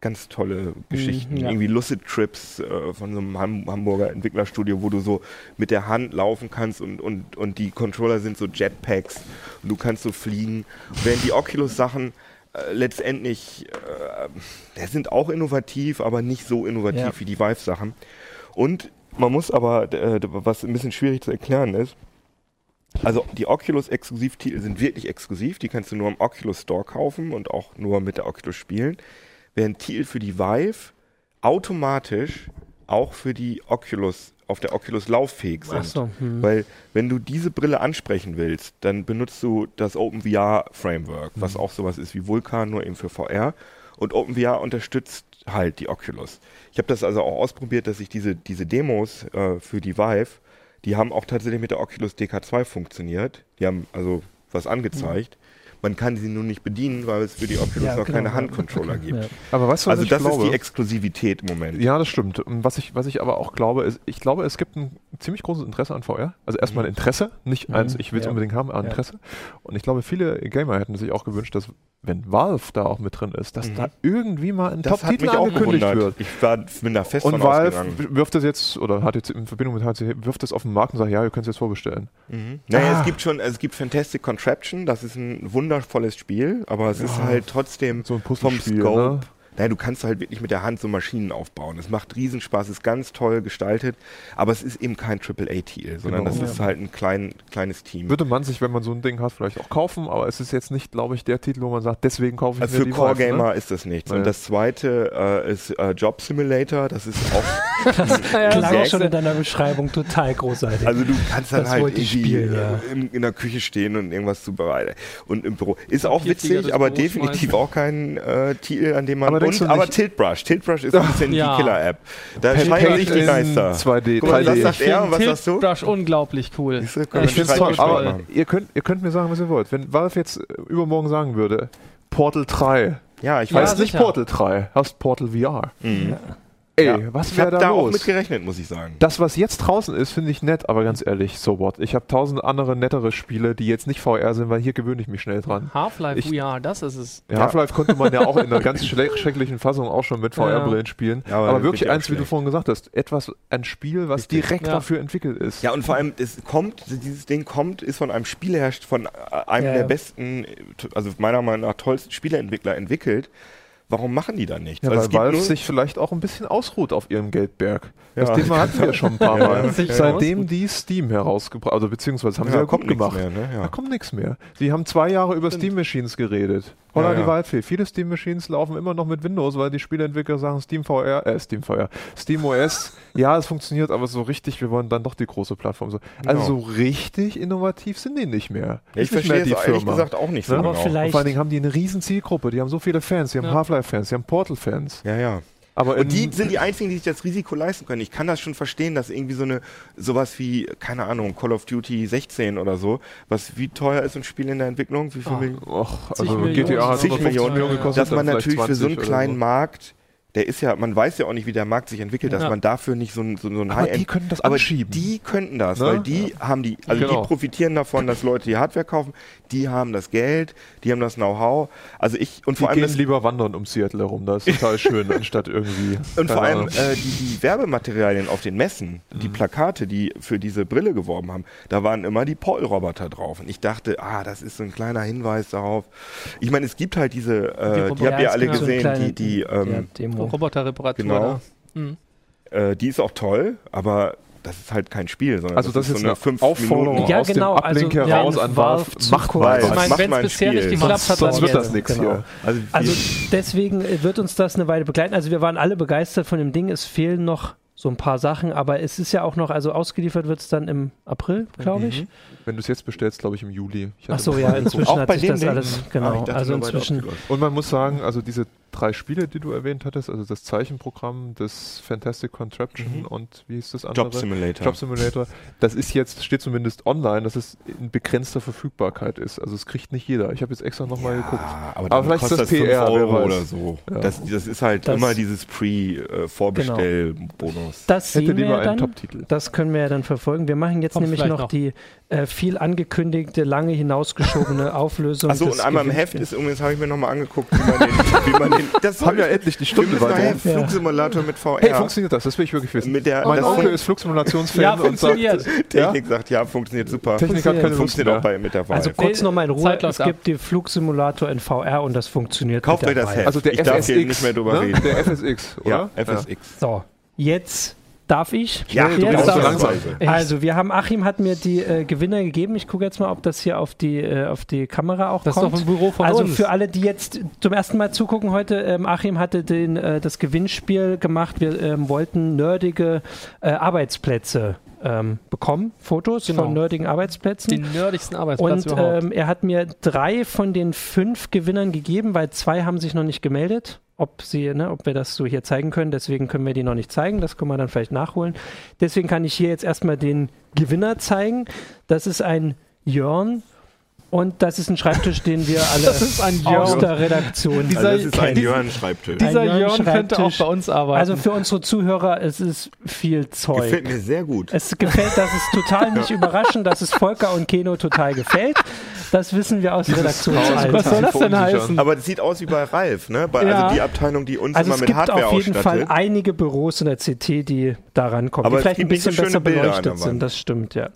ganz tolle Geschichten. ja. Irgendwie Lucid Trips äh, von so einem Ham Hamburger Entwicklerstudio, wo du so mit der Hand laufen kannst und, und, und die Controller sind so Jetpacks und du kannst so fliegen. Während die Oculus-Sachen äh, letztendlich, äh, sind auch innovativ, aber nicht so innovativ Ja. wie die Vive-Sachen. Und man muss aber, äh, was ein bisschen schwierig zu erklären ist, also die Oculus-Exklusivtitel sind wirklich exklusiv, die kannst du nur im Oculus Store kaufen und auch nur mit der Oculus spielen, während Titel für die Vive automatisch auch für die Oculus auf der Oculus lauffähig sind. Ach so, hm. Weil wenn du diese Brille ansprechen willst, dann benutzt du das OpenVR Framework, was auch sowas ist wie Vulkan, nur eben für VR. Und OpenVR unterstützt halt die Oculus. Ich habe das also auch ausprobiert, dass ich diese, diese Demos äh, für die Vive, die haben auch tatsächlich mit der Oculus DK2 funktioniert. Die haben also was angezeigt. Man kann sie nur nicht bedienen, weil es für die Oculus Ja, noch genau, keine ja. Handcontroller gibt. Ja. Aber weißt du, was Also ich das glaube? ist die Exklusivität im Moment. Ja, das stimmt. Und Was ich, was ich aber auch glaube, ist, ich glaube, es gibt ein ziemlich großes Interesse an VR. Also erstmal ein Interesse, nicht Mhm. eins, ich will es Ja. unbedingt haben, aber Ja. Interesse. Und ich glaube, viele Gamer hätten sich auch gewünscht, dass, wenn Valve da auch mit drin ist, dass Mhm. da irgendwie mal ein Das hat Top-Titel mich auch angekündigt gewundert. wird. Ich war, bin da fest Und von Valve ausgegangen. wirft es jetzt, oder hat jetzt in Verbindung mit HC, wirft es auf den Markt und sagt, ja, ihr könnt es jetzt vorbestellen. Mhm. Naja, Ah. es gibt schon, es gibt Fantastic Contraption, das ist ein wundervolles Spiel, aber es ist Ja. halt trotzdem So ein vom Scope. ne? Naja, du kannst halt wirklich mit der Hand so Maschinen aufbauen. Es macht Riesenspaß, ist ganz toll gestaltet, aber es ist eben kein AAA-Titel, sondern Genau. das ist halt ein klein, kleines Team. Würde man sich, wenn man so ein Ding hat, vielleicht auch kaufen, aber es ist jetzt nicht, glaube ich, der Titel, wo man sagt, deswegen kaufe ich Also mir für die Core Vive, Gamer Ne? ist das nichts. Naja. Und das zweite äh, ist äh, Job Simulator, das ist auch Ja, Klang auch schon in deiner Beschreibung total großartig. Also du kannst dann Das halt irgendwie spielen, ja. äh, in, in der Küche stehen und irgendwas zubereiten. Und im Büro. Ist auch witzig, aber Büro definitiv schmeißen. auch kein äh, Titel, an dem man. Aber denkst und, du aber nicht- Tiltbrush. Tiltrush ist ein bisschen Ja. die Killer-App. Da scheiden sich die Geister. 2D, Guck mal, das 3D. sagt er und was sagst du? Brush unglaublich cool. Ja, ich finde es toll, aber ihr könnt, ihr könnt mir sagen, was ihr wollt. Wenn Valve jetzt übermorgen sagen würde, Portal 3, Ja, ich Ja, weiß heißt nicht sicher. Portal 3, heißt Portal VR. Mhm. Ey, Ja. was wäre da da auch los? mit gerechnet, muss ich sagen. Das, was jetzt draußen ist, finde ich nett, aber ganz ehrlich, so what? Ich habe tausend andere nettere Spiele, die jetzt nicht VR sind, weil hier gewöhne ich mich schnell dran. Half-Life VR, das ist es. Ja. Half-Life konnte man ja auch in einer ganz schrecklichen Fassung auch schon mit VR-Brillen spielen. Ja, aber aber wirklich auch eins, wie du vorhin gesagt hast, etwas, ein Spiel, was Richtig. direkt Ja. dafür entwickelt ist. Ja, und vor allem, es kommt, dieses Ding kommt, ist von einem Spielehersteller, von äh, einem Ja, der ja. besten, also meiner Meinung nach tollsten Spieleentwickler entwickelt. Warum machen die da nichts? Ja, Also weil Valve sich vielleicht auch ein bisschen ausruht auf ihrem Geldberg. Ja. Das Thema hatten wir schon ein paar Ja, Mal. ja. Seitdem die Steam herausgebracht, also beziehungsweise haben ja, sie ja kommt gemacht. mehr, ne? Da Ja. kommt nichts mehr. Sie haben zwei Jahre über. Steam Machines geredet. Holla Ja, die ja. Waldfee. Viele Steam Machines laufen immer noch mit Windows, weil die Spieleentwickler sagen Steam VR, äh, Steam VR, Steam OS, ja, es funktioniert, aber so richtig, wir wollen dann doch die große Plattform. So. Also so Genau. richtig innovativ sind die nicht mehr. Ich Ist nicht mehr verstehe es die ehrlich Firma. gesagt auch nicht so Ne? Aber genau. vielleicht- Und vor allen Dingen haben die eine riesen Zielgruppe, die haben so viele Fans, die haben Ja. Half-Life-Fans, die haben Portal-Fans. Ja, ja. Aber Und die in- sind die einzigen, die sich das Risiko leisten können. Ich kann das schon verstehen, dass irgendwie so eine, sowas wie, keine Ahnung, Call of Duty 16 oder so, was wie teuer ist ein Spiel in der Entwicklung? Wie viel. Millionen? Och, Zig also Millionen. GTA hat Zig 150 Millionen, Millionen gekostet. dass man natürlich für so 20 einen kleinen Markt, der ist ja, man weiß ja auch nicht, wie der Markt sich entwickelt, dass Ja. man dafür nicht so ein, so, so ein Aber die High-End können das aber anschieben. die könnten das, Ne? weil die haben die, also Genau. die profitieren davon, dass Leute die Hardware kaufen, die haben das Geld, die haben das Know-how. Also ich und Die vor allem gehen das, lieber wandern um Seattle herum, das ist total schön, anstatt irgendwie. und vor allem äh, die, die Werbematerialien auf den Messen, die Mhm. Plakate, die für diese Brille geworben haben, da waren immer die Paul-Roboter drauf. Und ich dachte, ah, das ist so ein kleiner Hinweis darauf. Ich meine, es gibt halt diese, äh, die, Roboter- habt ihr Ja, alle genau. So gesehen, kleine- die, die, ähm. Roboterreparatur Genau. da. Mhm. äh, die ist auch toll, aber das ist halt kein Spiel, sondern Also das, ist ist so eine eine fünf Aufforderung Minuten. Ja, aus genau, dem Uplink also, heraus ja, an Valve Macht mal Ich meine, wenn es bisher Spiel. nicht geklappt hat, Sonst wird das nichts Genau. hier. Also, Also deswegen wird uns das eine Weile begleiten. Also wir waren alle begeistert von dem Ding. Es fehlen noch so ein paar Sachen, aber es ist ja auch noch, also ausgeliefert wird es dann im April, glaube ich. Wenn du es jetzt bestellst, glaube ich im Juli. Ich Ach so, ja, inzwischen Auch hat sich das Ding? alles, Ah, genau. dachte Also inzwischen. Und man muss sagen, also diese drei Spiele, die du erwähnt hattest, also das Zeichenprogramm, das Fantastic Contraption Mhm. und wie hieß das andere? Job Simulator. Job Simulator. Das ist jetzt, steht zumindest online, dass es in begrenzter Verfügbarkeit ist. Also es kriegt nicht jeder. Ich habe jetzt extra nochmal geguckt. aber, Aber vielleicht ist kostet das das 5 PR, wer Euro weiß. oder so. Ja. Das, das ist halt Das- immer dieses Pre-Vorbestell-Bonus. das Hätte lieber ja einen dann. Top-Titel. Das können wir ja dann verfolgen. Wir machen jetzt Kommt nämlich noch, noch. die äh, viel angekündigte, lange hinausgeschobene Auflösung. Achso, und einmal im Heft ist übrigens, habe ich mir nochmal angeguckt, wie man den, wie man den das Haben ja endlich die Stunde weiter. Flugsimulator mit VR. Hey, funktioniert das? Das will ich wirklich wissen. mit der mein das Onkel ist Flugsimulationsfan Ja, und sagt, funktioniert. Technik sagt, ja, funktioniert super. Technik hat keine funktioniert auch bei, mit der Vive. Also kurz nochmal in Ruhe. Es gibt den Flugsimulator in VR und das funktioniert. Kauft euch das. Heft. Also der Ich darf FSX, hier nicht mehr drüber ne? reden. Der FSX, oder? ja, FSX. So, jetzt darf ich. Ja, du bist so ich. langsam. Also, wir haben, Achim hat mir die äh, Gewinner gegeben. Ich gucke jetzt mal, ob das hier auf die, äh, auf die Kamera auch Das ist kommt. doch ein Büro von also uns. für alle, die jetzt zum ersten Mal zugucken heute, ähm, Achim hatte den, äh, das Gewinnspiel gemacht. Wir ähm, wollten nerdige äh, Arbeitsplätze ähm, bekommen, Fotos Genau. von nerdigen Arbeitsplätzen. den nerdigsten Arbeitsplatz Und überhaupt. ähm, er hat mir drei von den fünf Gewinnern gegeben, weil zwei haben sich noch nicht gemeldet. Ob, sie, ne, ob wir das so hier zeigen können, deswegen können wir die noch nicht zeigen. Das können wir dann vielleicht nachholen. Deswegen kann ich hier jetzt erstmal den Gewinner zeigen. Das ist ein Jörn und das ist ein Schreibtisch, den wir alle Das ist ein aus Jörn. der Redaktion Also Dieser- das ist ein dieser- Jörn-Schreibtisch. die- Dieser Jörn könnte auch bei uns arbeiten. Also für unsere Zuhörer, es ist viel Zeug. Gefällt mir sehr gut. Es gefällt, das ist total nicht überraschend, dass es Volker und Keno total gefällt. Das wissen wir aus Was soll Redaktionsalltag. das denn heißen? Aber das sieht aus wie bei Ralf, ne? Bei, Ja. Also die Abteilung, die uns Also immer es mit gibt Hardware auf jeden Fall ausstattet. einige Büros in der CT, die da rankommen, Aber die es vielleicht ein gibt bisschen besser Bilder beleuchtet sind. Das stimmt, ja.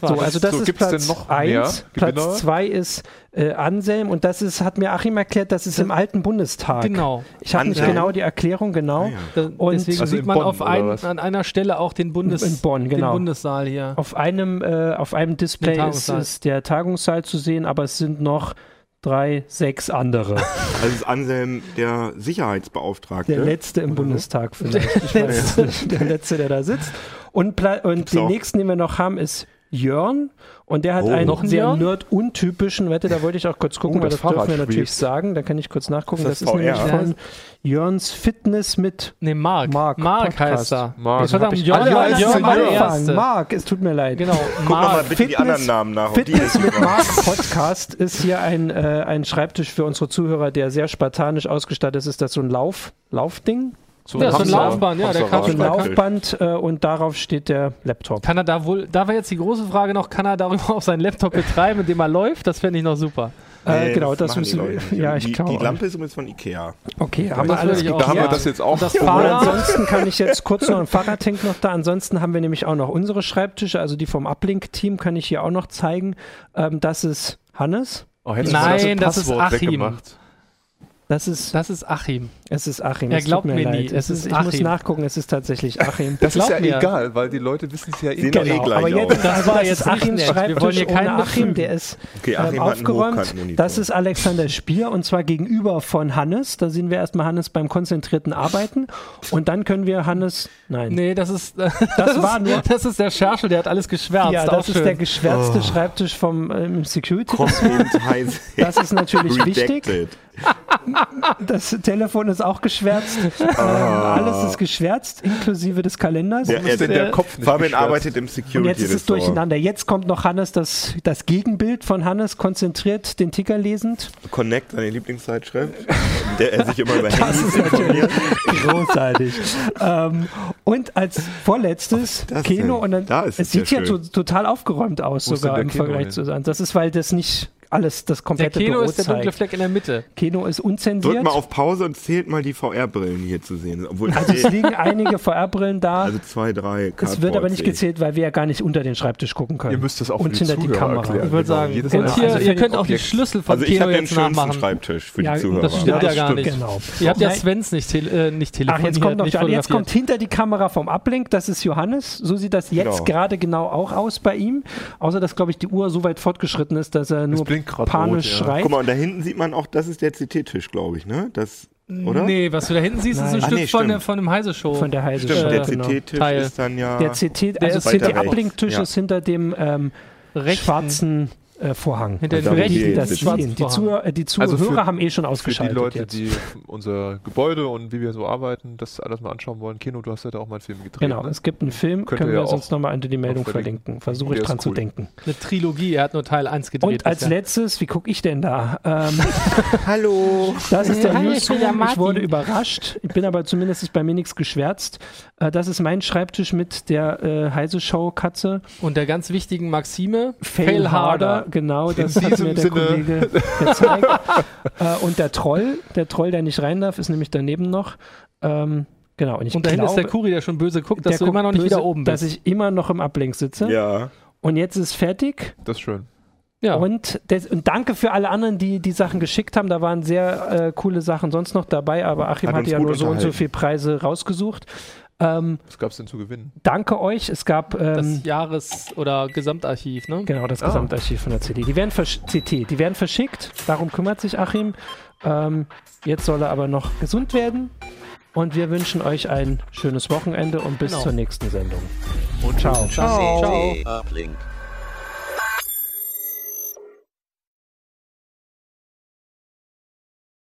So, also das So, ist Platz denn noch mehr 1. Gewinner? Platz 2 ist äh, Anselm und das ist, hat mir Achim erklärt, das ist im alten Bundestag. genau. Ich habe nicht genau die Erklärung, genau. Ah, ja. Da, Und- deswegen Also sieht in man Bonn, auf ein, an einer Stelle auch den, Bundes, In Bonn, genau. den Bundessaal hier. Auf einem, äh, auf einem Display ist, ist der Tagungssaal zu sehen, aber es sind noch drei, sechs andere. Also ist Anselm der Sicherheitsbeauftragte. Der letzte im Oder? Bundestag vielleicht. Ich weiß nicht. Der letzte, der da sitzt. Und, und den auch. nächsten, den wir noch haben, ist Jörn. Und der hat Oh. einen Noch sehr Jörn? nerd-untypischen, wette, da wollte ich auch kurz gucken, Oh, weil das das dürfen wir natürlich sagen. Da kann ich kurz nachgucken. Das, das ist nämlich von Jörns Fitness mit Ne, Mark. Mark, Mark heißt er. Mark, Jetzt hat er Jörn, Jörn, Jörn. Erste. Mark, es tut mir leid. Genau. Guck doch mal Mark. bitte die Fitness- anderen Namen nach. die Fitness mit. Mark Podcast ist hier ein, äh, ein Schreibtisch für unsere Zuhörer, der sehr spartanisch ausgestattet ist. Ist das so ein Lauf, Laufding? So Ja, so ein Laufband, ja, der kann So ein. Laufband äh, und darauf steht der Laptop. Kann er da wohl, da war jetzt die große Frage noch, kann er darüber auch seinen Laptop betreiben, indem er läuft? Das fände ich noch super. Äh, Nee, genau, das die müssen wir. Ja, ich die, glaube. die Lampe ist übrigens von Ikea. Okay, haben wir das alles Da haben wir das jetzt auch. Und das Fahrrad? ansonsten kann ich jetzt kurz noch ein Fahrradtank noch da. Ansonsten haben wir nämlich auch noch unsere Schreibtische, also die vom Uplink-Team kann ich hier auch noch zeigen. Ähm, das ist Hannes. Oh, Nein, du das ist Achim. weggemacht. Das ist, Das ist Achim. Es ist Achim. Er es glaubt tut mir mir nie. leid. Es ist ist, ich muss Achim. nachgucken, es ist tatsächlich Achim. Das ist Glaub ja mir. egal, weil die Leute wissen es ja eh nicht. eh gleich aber jetzt, aus. Das war das jetzt ist Achims nett. Wir wollen Schreibtisch hier ohne keinen Achim, der ist Okay, ähm, Achim einen aufgeräumt. Das ist Alexander Spier und zwar gegenüber von Hannes. Da sehen wir erstmal Hannes beim konzentrierten Arbeiten und dann können wir Hannes, nein, Nee, das ist, das war ist, nur, das ist der Scherschel, der hat alles geschwärzt. ja, auch das ist schön. der geschwärzte Oh. Schreibtisch vom ähm, Security. Das ist natürlich wichtig. Das Telefon ist auch geschwärzt. Ähm, alles ist geschwärzt, inklusive des Kalenders. Ja, Warum ist denn der- der Kopf nicht Fabian geschwärzt? arbeitet im Und Security jetzt ist es durcheinander. Jetzt kommt noch Hannes, das, das Gegenbild von Hannes, konzentriert den Ticker lesend. Connect, seine Lieblingszeitschrift, in der er sich immer über Das ist natürlich großartig. ähm, und als vorletztes Kino denn? und dann, Da ist es es sieht ja schön. total aufgeräumt aus, Wo ist sogar im Vergleich hin? zu sein. Das ist, weil das nicht alles, das Der komplette Kino Büro ist der dunkle zeigt. Fleck in der Mitte. Kino ist Drückt unzensiert. mal auf Pause und zählt mal die VR-Brillen, hier zu sehen. Obwohl Also es liegen einige VR-Brillen da. also zwei, drei. es wird aber nicht Cardboard gezählt, weil wir ja gar nicht unter den Schreibtisch gucken können. Ihr müsst das auch Und hinter die Zuhörer Kamera. erklären. Ich würde Genau, sagen, jedes und hier, also ihr könnt auch die. Schlüssel vom Also den jetzt nachmachen. Schreibtisch für Ja, die das Zuhörer. stimmt Ja, ja das gar stimmt, nicht. genau. Ihr habt ja. Svens nicht, tele äh, nicht Ach, telefoniert, jetzt kommt noch jetzt kommt hinter die Kamera vom Uplink, das ist Johannes. So sieht das jetzt Genau. gerade genau auch aus bei ihm. Außer dass, glaube ich, die Uhr so weit fortgeschritten ist, dass er nur blinkt grad panisch rot, ja. schreit. Guck mal, und da hinten sieht man auch, das ist der CT-Tisch, glaube ich, ne? Das, oder? Nee, was du da hinten siehst, ist ein Nein. Ah, Stück nee, von, der, von einem Heise-Show. Von der Heise Stimmt, der genau. CT-Tisch Teil. ist dann ja... Der CT, Der also ist hinter dem ähm, Rechten. schwarzen äh, Vorhang. Hinter dem rechten das schwarzen Die. Zuhörer, äh, die Also Zuhörer für- haben eh schon Für ausgeschaltet die Leute, jetzt. die unser Gebäude und wie wir so arbeiten, das alles mal anschauen wollen. Kino, du hast ja da auch mal einen Film gedreht. Genau, ne? es gibt einen Film, Könnt können wir ja sonst nochmal unter die Meldung verlinken. Versuche ich dran zu cool. denken. Eine Trilogie, er hat nur Teil 1 gedreht. Und als letztes, wie gucke ich denn da? Ähm, Hallo! Das ist der Newsroom. Ich wurde überrascht. Ich bin aber zumindest ist bei mir nichts geschwärzt. Äh, das ist mein Schreibtisch mit der äh, Heise Show Katze. Und der ganz wichtigen Maxime, Fail, harder. Genau, das In hat mir der Sinne. Kollege gezeigt. äh, und der Troll, der Troll, der nicht rein darf, ist nämlich daneben noch. Ähm, genau. Und, ich Und dahin ist glaube, der Kuri, der schon böse guckt, dass der du immer noch nicht böse, wieder oben Dass bist. ich immer noch im Ablink sitze. Ja. Und jetzt ist fertig. Das ist schön. ja. Und, des, und danke für alle anderen, die die Sachen geschickt haben. Da waren sehr äh, coole Sachen sonst noch dabei, aber Achim Hat hat, ja nur so und so viele Preise rausgesucht. Ähm, Was gab es denn zu gewinnen? danke euch. Es gab ähm, das Jahres- oder Gesamtarchiv, ne? genau das Ah. Gesamtarchiv von der CD. Die werden CT, die werden verschickt. Darum kümmert sich Achim. Ähm, jetzt soll er aber noch gesund werden. Und wir wünschen euch ein schönes Wochenende und bis Genau. zur nächsten Sendung. Und ciao. Ciao. Ciao. Uplink.